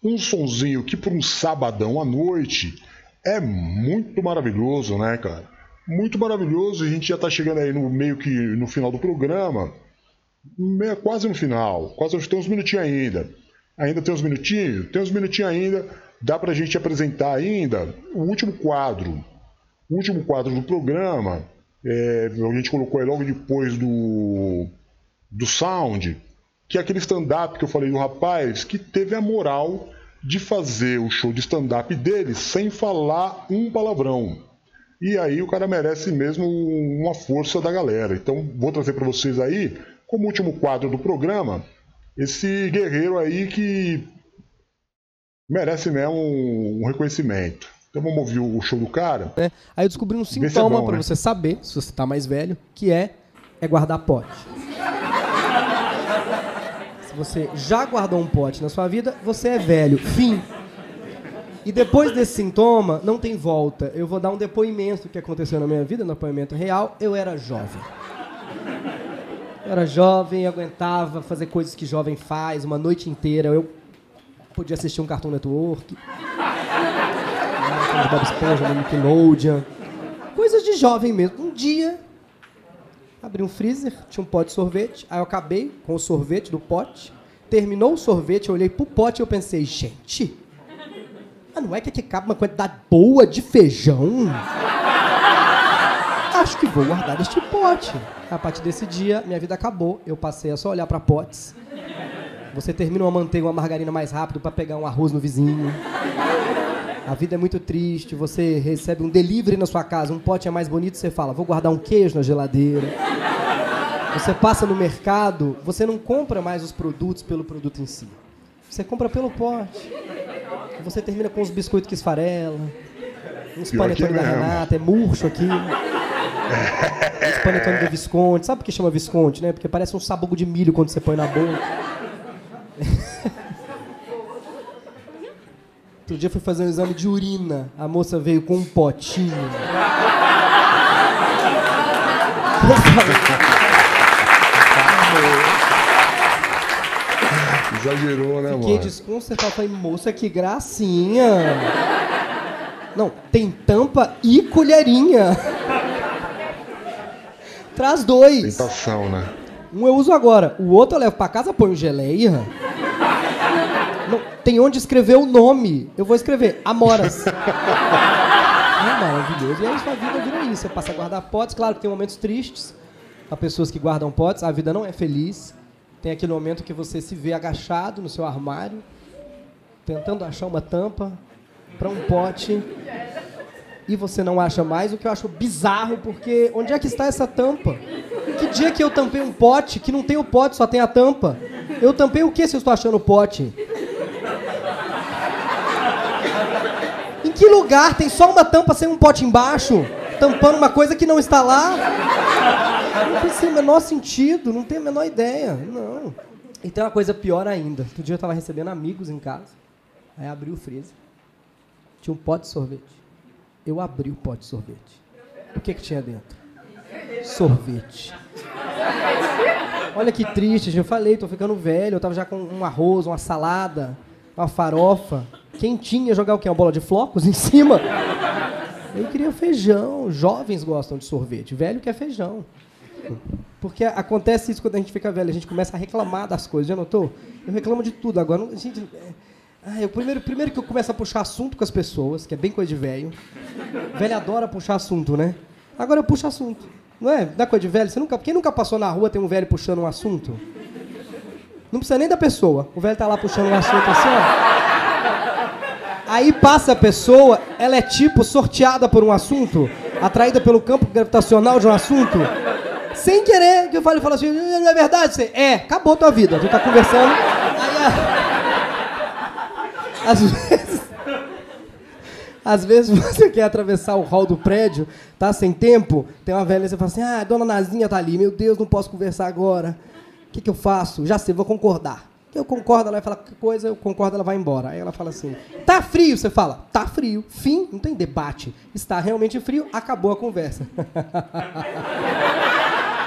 Um sonzinho que para um sabadão à noite é muito maravilhoso, né, cara? Muito maravilhoso. A gente já tá chegando aí no meio que no final do programa. Quase no final. Quase tem uns minutinhos ainda. Ainda tem uns minutinhos? Tem uns minutinhos ainda. Dá pra gente apresentar ainda o último quadro. O último quadro do programa. é, a gente colocou aí logo depois do, do Sound, que é aquele stand-up que eu falei do rapaz que teve a moral de fazer o show de stand-up dele sem falar um palavrão. E aí o cara merece mesmo uma força da galera. Então vou trazer para vocês aí, como último quadro do programa, esse guerreiro aí que merece mesmo um, reconhecimento. Então vamos ouvir o show do cara. né? Aí eu descobri um é sintoma bom, pra né? você saber, se você tá mais velho, que é é guardar pote. Você já guardou um pote na sua vida, você é velho. Fim. E depois desse sintoma, não tem volta. Eu vou dar um depoimento que aconteceu na minha vida, um depoimento real. Eu era jovem. Eu era jovem, aguentava fazer coisas que jovem faz, uma noite inteira. Eu podia assistir um Cartoon Network. Bob Esponja, no Nickelodeon. Coisas de jovem mesmo. Um dia, abri um freezer, tinha um pote de sorvete, aí eu acabei com o sorvete do pote. Terminou o sorvete, eu olhei pro pote e eu pensei, gente, mas não é que aqui cabe uma quantidade boa de feijão? Acho que vou guardar este pote. A partir desse dia, minha vida acabou. Eu passei a só olhar para potes. Você termina uma manteiga, uma margarina mais rápido para pegar um arroz no vizinho. A vida é muito triste. Você recebe um delivery na sua casa, um pote é mais bonito, você fala, vou guardar um queijo na geladeira. Você passa no mercado, você não compra mais os produtos pelo produto em si. Você compra pelo pote. Você termina com os biscoitos que esfarela. Uns Pior que panetone da. Renata, é murcho aqui. Uns panetone da Visconde. Sabe por que chama Visconde, né? Porque parece um sabugo de milho quando você põe na boca. Outro dia fui fazer um exame de urina. A moça veio com um potinho. Exagerou, né, Fiquei mano? desconcertado. Falei, moça, que gracinha. Não, tem tampa e colherinha. Traz dois. Tentação, né? Um eu uso agora, o outro eu levo pra casa, põe geleia. Tem onde escrever o nome. Eu vou escrever Amoras. é maravilhoso. E aí sua vida vira isso. Você passa a guardar potes. Claro que tem momentos tristes. Há pessoas que guardam potes. A vida não é feliz. Tem aquele momento que você se vê agachado no seu armário, tentando achar uma tampa para um pote. E você não acha mais, o que eu acho bizarro, porque onde é que está essa tampa? Que dia que eu tampei um pote que não tem o pote, só tem a tampa? Eu tampei o que se eu estou achando o pote? Que lugar tem só uma tampa sem um pote embaixo? Tampando uma coisa que não está lá? Não tem o menor sentido, não tem a menor ideia. Não. E tem uma coisa pior ainda. Outro dia eu estava recebendo amigos em casa. Aí abri o freezer. Tinha um pote de sorvete. Eu abri o pote de sorvete. O que, que tinha dentro? Sorvete. Olha que triste, eu falei, tô ficando velho. Eu tava já com um arroz, uma salada, uma farofa. Quentinha, jogar o quê? Uma bola de flocos em cima? Eu queria feijão. Jovens gostam de sorvete. Velho quer feijão. Porque acontece isso quando a gente fica velho. A gente começa a reclamar das coisas. Já notou? Eu reclamo de tudo. Agora, gente... é- Ah, eu, primeiro, primeiro que eu começo a puxar assunto com as pessoas, que é bem coisa de velho. Velho adora puxar assunto, né? Agora eu puxo assunto. Não é? Não é coisa de velho? Você nunca, quem nunca passou na rua tem um velho puxando um assunto? Não precisa nem da pessoa. O velho tá lá puxando um assunto assim, ó. Aí passa a pessoa, ela é tipo sorteada por um assunto, atraída pelo campo gravitacional de um assunto, sem querer, que eu falo, eu falo assim, não é verdade? Você, é, acabou tua vida. Tu tá conversando, aí a... às vezes, às vezes você quer atravessar o hall do prédio, tá sem tempo, tem uma velha e você fala assim, ah, a dona Nazinha tá ali, meu Deus, não posso conversar agora. Que, que eu faço? Já sei, vou concordar. Eu concordo, ela vai falar qualquer coisa, eu concordo, ela vai embora. Aí ela fala assim: tá frio? Você fala: tá frio. Fim, não tem debate. Está realmente frio, acabou a conversa.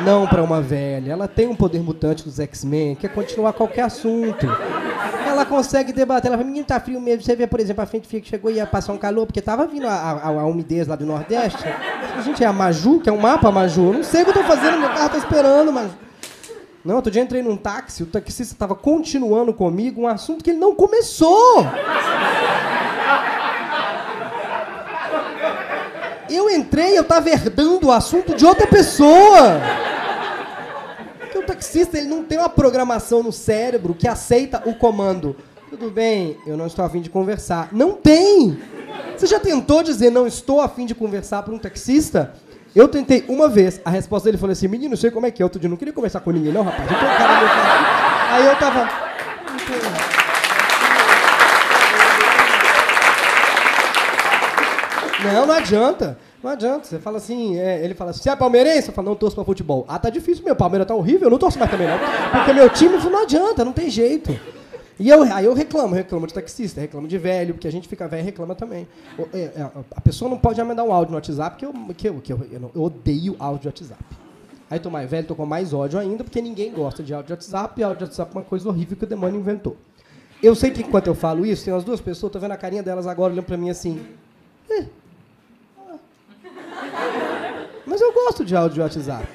Não pra uma velha. Ela tem um poder mutante dos X-Men, quer continuar qualquer assunto. Ela consegue debater. Ela fala, menino, tá frio mesmo. Você vê, por exemplo, a frente fria que chegou e ia passar um calor, porque tava vindo a, a, a umidez lá do Nordeste. Gente é a Maju, que é um mapa Maju. Não sei o que eu tô fazendo, meu carro tá esperando, Maju. Não, outro dia entrei num táxi, o taxista estava continuando comigo um assunto que ele não começou. Eu entrei, eu tava herdando o assunto de outra pessoa. Porque o taxista, ele não tem uma programação no cérebro que aceita o comando. Tudo bem, eu não estou afim de conversar. Não tem! Você já tentou dizer não estou afim de conversar para um taxista? Eu tentei uma vez. A resposta dele falou assim: menino, não sei como é que é. Outro dia não queria conversar com ninguém, não, rapaz. Eu cara. Aí eu tava. Não, não adianta. Não adianta. Você fala assim, é, ele fala assim, você é palmeirense? Eu falo, não torço pra futebol. Ah, tá difícil, meu Palmeiras tá horrível, eu não torço mais também, não. Porque meu time não adianta, não tem jeito. E eu, aí eu reclamo, reclamo de taxista, reclamo de velho, porque a gente fica velho e reclama também. É, é, A pessoa não pode mandar um áudio no WhatsApp, porque eu, que eu, que eu, eu, não- eu odeio áudio de WhatsApp. Aí tô mais velho, tô com mais ódio ainda, porque ninguém gosta de áudio de WhatsApp, e áudio de WhatsApp é uma coisa horrível que o demônio inventou. Eu sei que enquanto eu falo isso, tem umas duas pessoas, tô vendo a carinha delas agora olhando pra mim assim. "É, ah." Mas eu gosto de áudio de WhatsApp.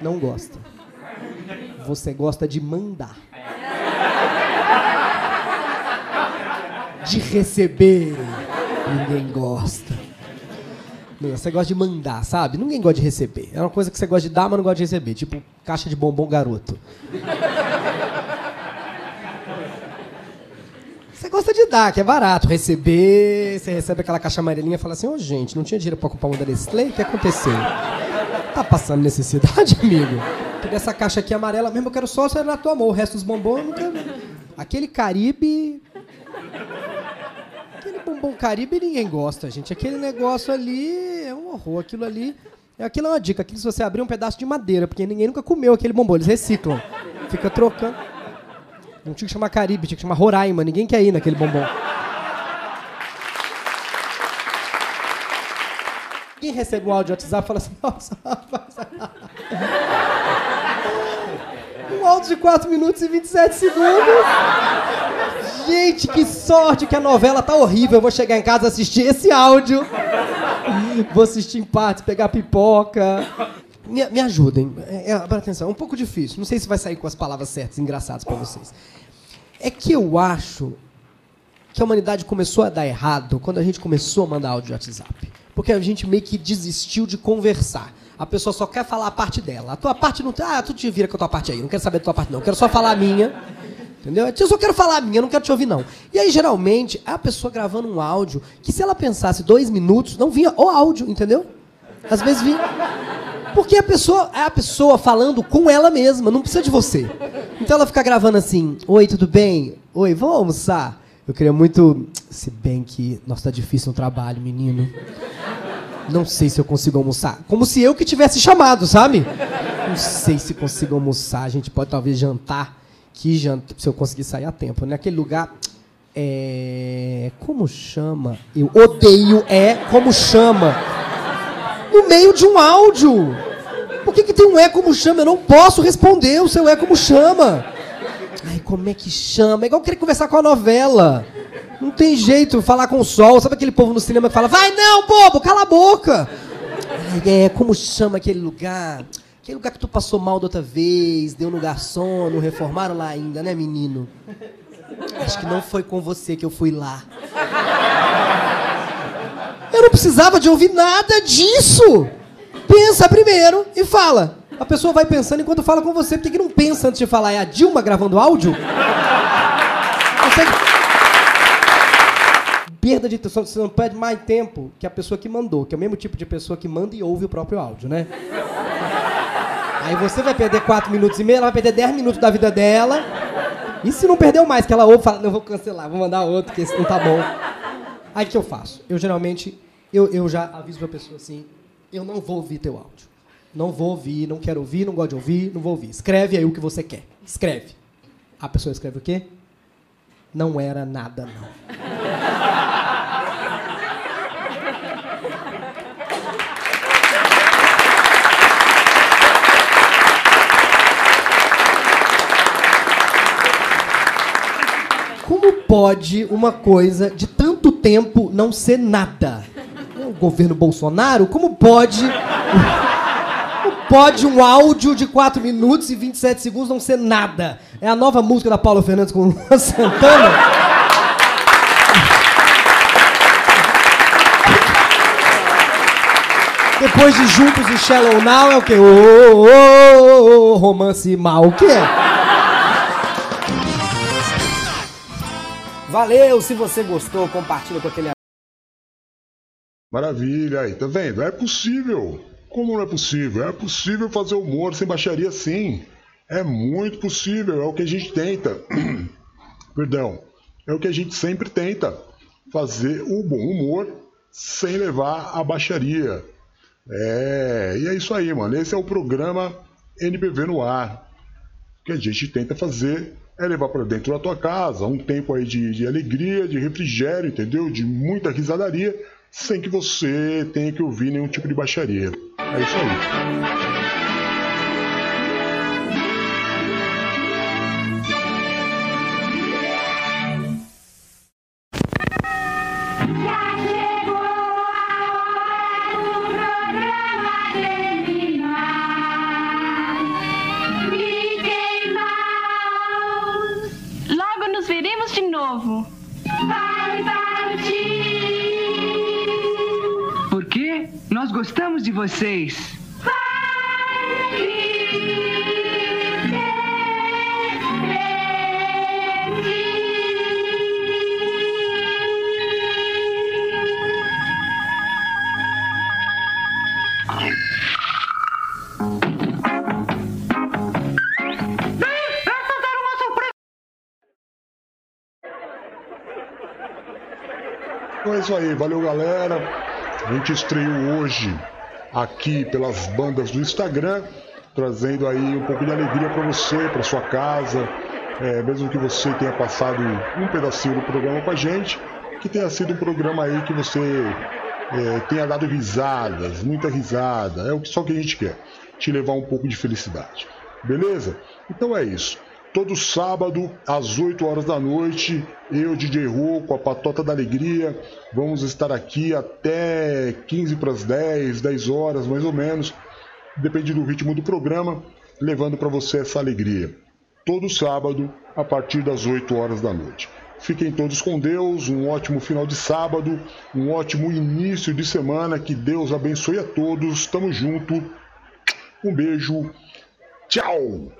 Não gosta. Você gosta de mandar. De receber. Ninguém gosta. Você gosta de mandar, sabe? Ninguém gosta de receber. É uma coisa que você gosta de dar, mas não gosta de receber. Tipo, caixa de bombom garoto. Você gosta de dar, que é barato. Receber, você recebe aquela caixa amarelinha e fala assim, ô gente, não tinha dinheiro pra comprar uma da Nestlé? O que aconteceu? Tá passando necessidade, amigo? Porque essa caixa aqui amarela mesmo, eu quero só ser na tua mão. O resto dos bombons eu. Aquele Caribe... Aquele bombom Caribe ninguém gosta, gente. Aquele negócio ali é um horror. Aquilo ali... Aquilo é uma dica. Aquilo se você abrir um pedaço de madeira, porque ninguém nunca comeu aquele bombom. Eles reciclam. Fica trocando. Não tinha que chamar Caribe, tinha que chamar Roraima. Ninguém quer ir naquele bombom. Quem recebe um áudio de WhatsApp fala assim, nossa. Um áudio de 4 minutos e 27 segundos. Gente, que sorte que a novela tá horrível. Eu vou chegar em casa assistir esse áudio. Vou assistir em partes, pegar pipoca. Me, me ajudem. É, é, atenção, é um pouco difícil. Não sei se vai sair com as palavras certas, engraçadas pra vocês. É que eu acho que a humanidade começou a dar errado quando a gente começou a mandar áudio de WhatsApp. Porque a gente meio que desistiu de conversar. A pessoa só quer falar a parte dela. A tua parte não. Ah, tu te vira com a tua parte aí. Não quero saber da tua parte, não. Quero só falar a minha. Entendeu? Eu só quero falar a minha, não quero te ouvir, não. E aí, geralmente, é a pessoa gravando um áudio que, se ela pensasse dois minutos, não vinha o áudio, entendeu? Às vezes vinha. Porque a pessoa é a pessoa falando com ela mesma, não precisa de você. Então ela fica gravando assim: Oi, tudo bem? Oi, vamos almoçar? Eu queria muito. Se bem que. Nossa, tá difícil no trabalho, menino. Não sei se eu consigo almoçar. Como se eu que tivesse chamado, sabe? Não sei se consigo almoçar. A gente pode talvez jantar. Que janta. Se eu conseguir sair a tempo. Naquele lugar. É. Como chama? Eu odeio é como chama. No meio de um áudio. Por que, que tem um é como chama? Eu não posso responder o seu é como chama. Ai, como é que chama? É igual querer conversar com a novela. Não tem jeito, falar com o sol. Sabe aquele povo no cinema que fala, vai não, bobo, cala a boca. Ai, é, como chama aquele lugar? Aquele lugar que tu passou mal da outra vez, deu no garçom, não reformaram lá ainda, né, menino? Acho que não foi com você que eu fui lá. Eu não precisava de ouvir nada disso. Pensa primeiro e fala. A pessoa vai pensando enquanto fala com você. Por que, que não pensa antes de falar? É a Dilma gravando áudio? Consegue... Perda de atenção, você não perde mais tempo que a pessoa que mandou, que é o mesmo tipo de pessoa que manda e ouve o próprio áudio, né? Aí você vai perder 4 minutos e meio, ela vai perder 10 minutos da vida dela. E se não perdeu mais, que ela ouve fala, não, vou cancelar, vou mandar outro, que esse não tá bom. Aí o que eu faço? Eu geralmente, eu, eu já aviso pra pessoa assim, eu não vou ouvir teu áudio. Não vou ouvir, não quero ouvir, não gosto de ouvir, não vou ouvir. Escreve aí o que você quer. Escreve. A pessoa escreve o quê? Não era nada, não. como pode uma coisa de tanto tempo não ser nada? O governo Bolsonaro, como pode. Pode um áudio de 4 minutos e 27 segundos não ser nada? É a nova música da Paula Fernandes com Luan Santana? Depois de Juntos e Shallow Now é o quê? Ô, ô, ô, romance mal. O que é? Valeu, se você gostou, compartilha com aquele Maravilha, aí, tá vendo? É possível. Como não é possível? É possível fazer humor sem baixaria sim. É muito possível, é o que a gente tenta. Perdão. É o que a gente sempre tenta. Fazer o bom humor sem levar a baixaria. É, e é isso aí, mano. Esse é o programa NBV no ar. O que a gente tenta fazer é levar para dentro da tua casa um tempo aí de, de alegria, de refrigério, entendeu? De muita risadaria, sem que você tenha que ouvir nenhum tipo de baixaria. É isso de vocês. Então é isso aí, valeu galera. A gente estreou hoje aqui pelas bandas do Instagram, trazendo aí um pouco de alegria para você, para sua casa, É, mesmo que você tenha passado um pedacinho do programa com a gente, que tenha sido um programa aí que você é, tenha dado risadas, muita risada, é o só que a gente quer, te levar um pouco de felicidade, beleza? Então é isso. Todo sábado, às 8 horas da noite, eu, DJ Rô, com a Patota da Alegria, vamos estar aqui até 15 para as 10, 10 horas mais ou menos, depende do ritmo do programa, levando para você essa alegria. Todo sábado, a partir das 8 horas da noite. Fiquem todos com Deus, um ótimo final de sábado, um ótimo início de semana, que Deus abençoe a todos, tamo junto, um beijo, tchau!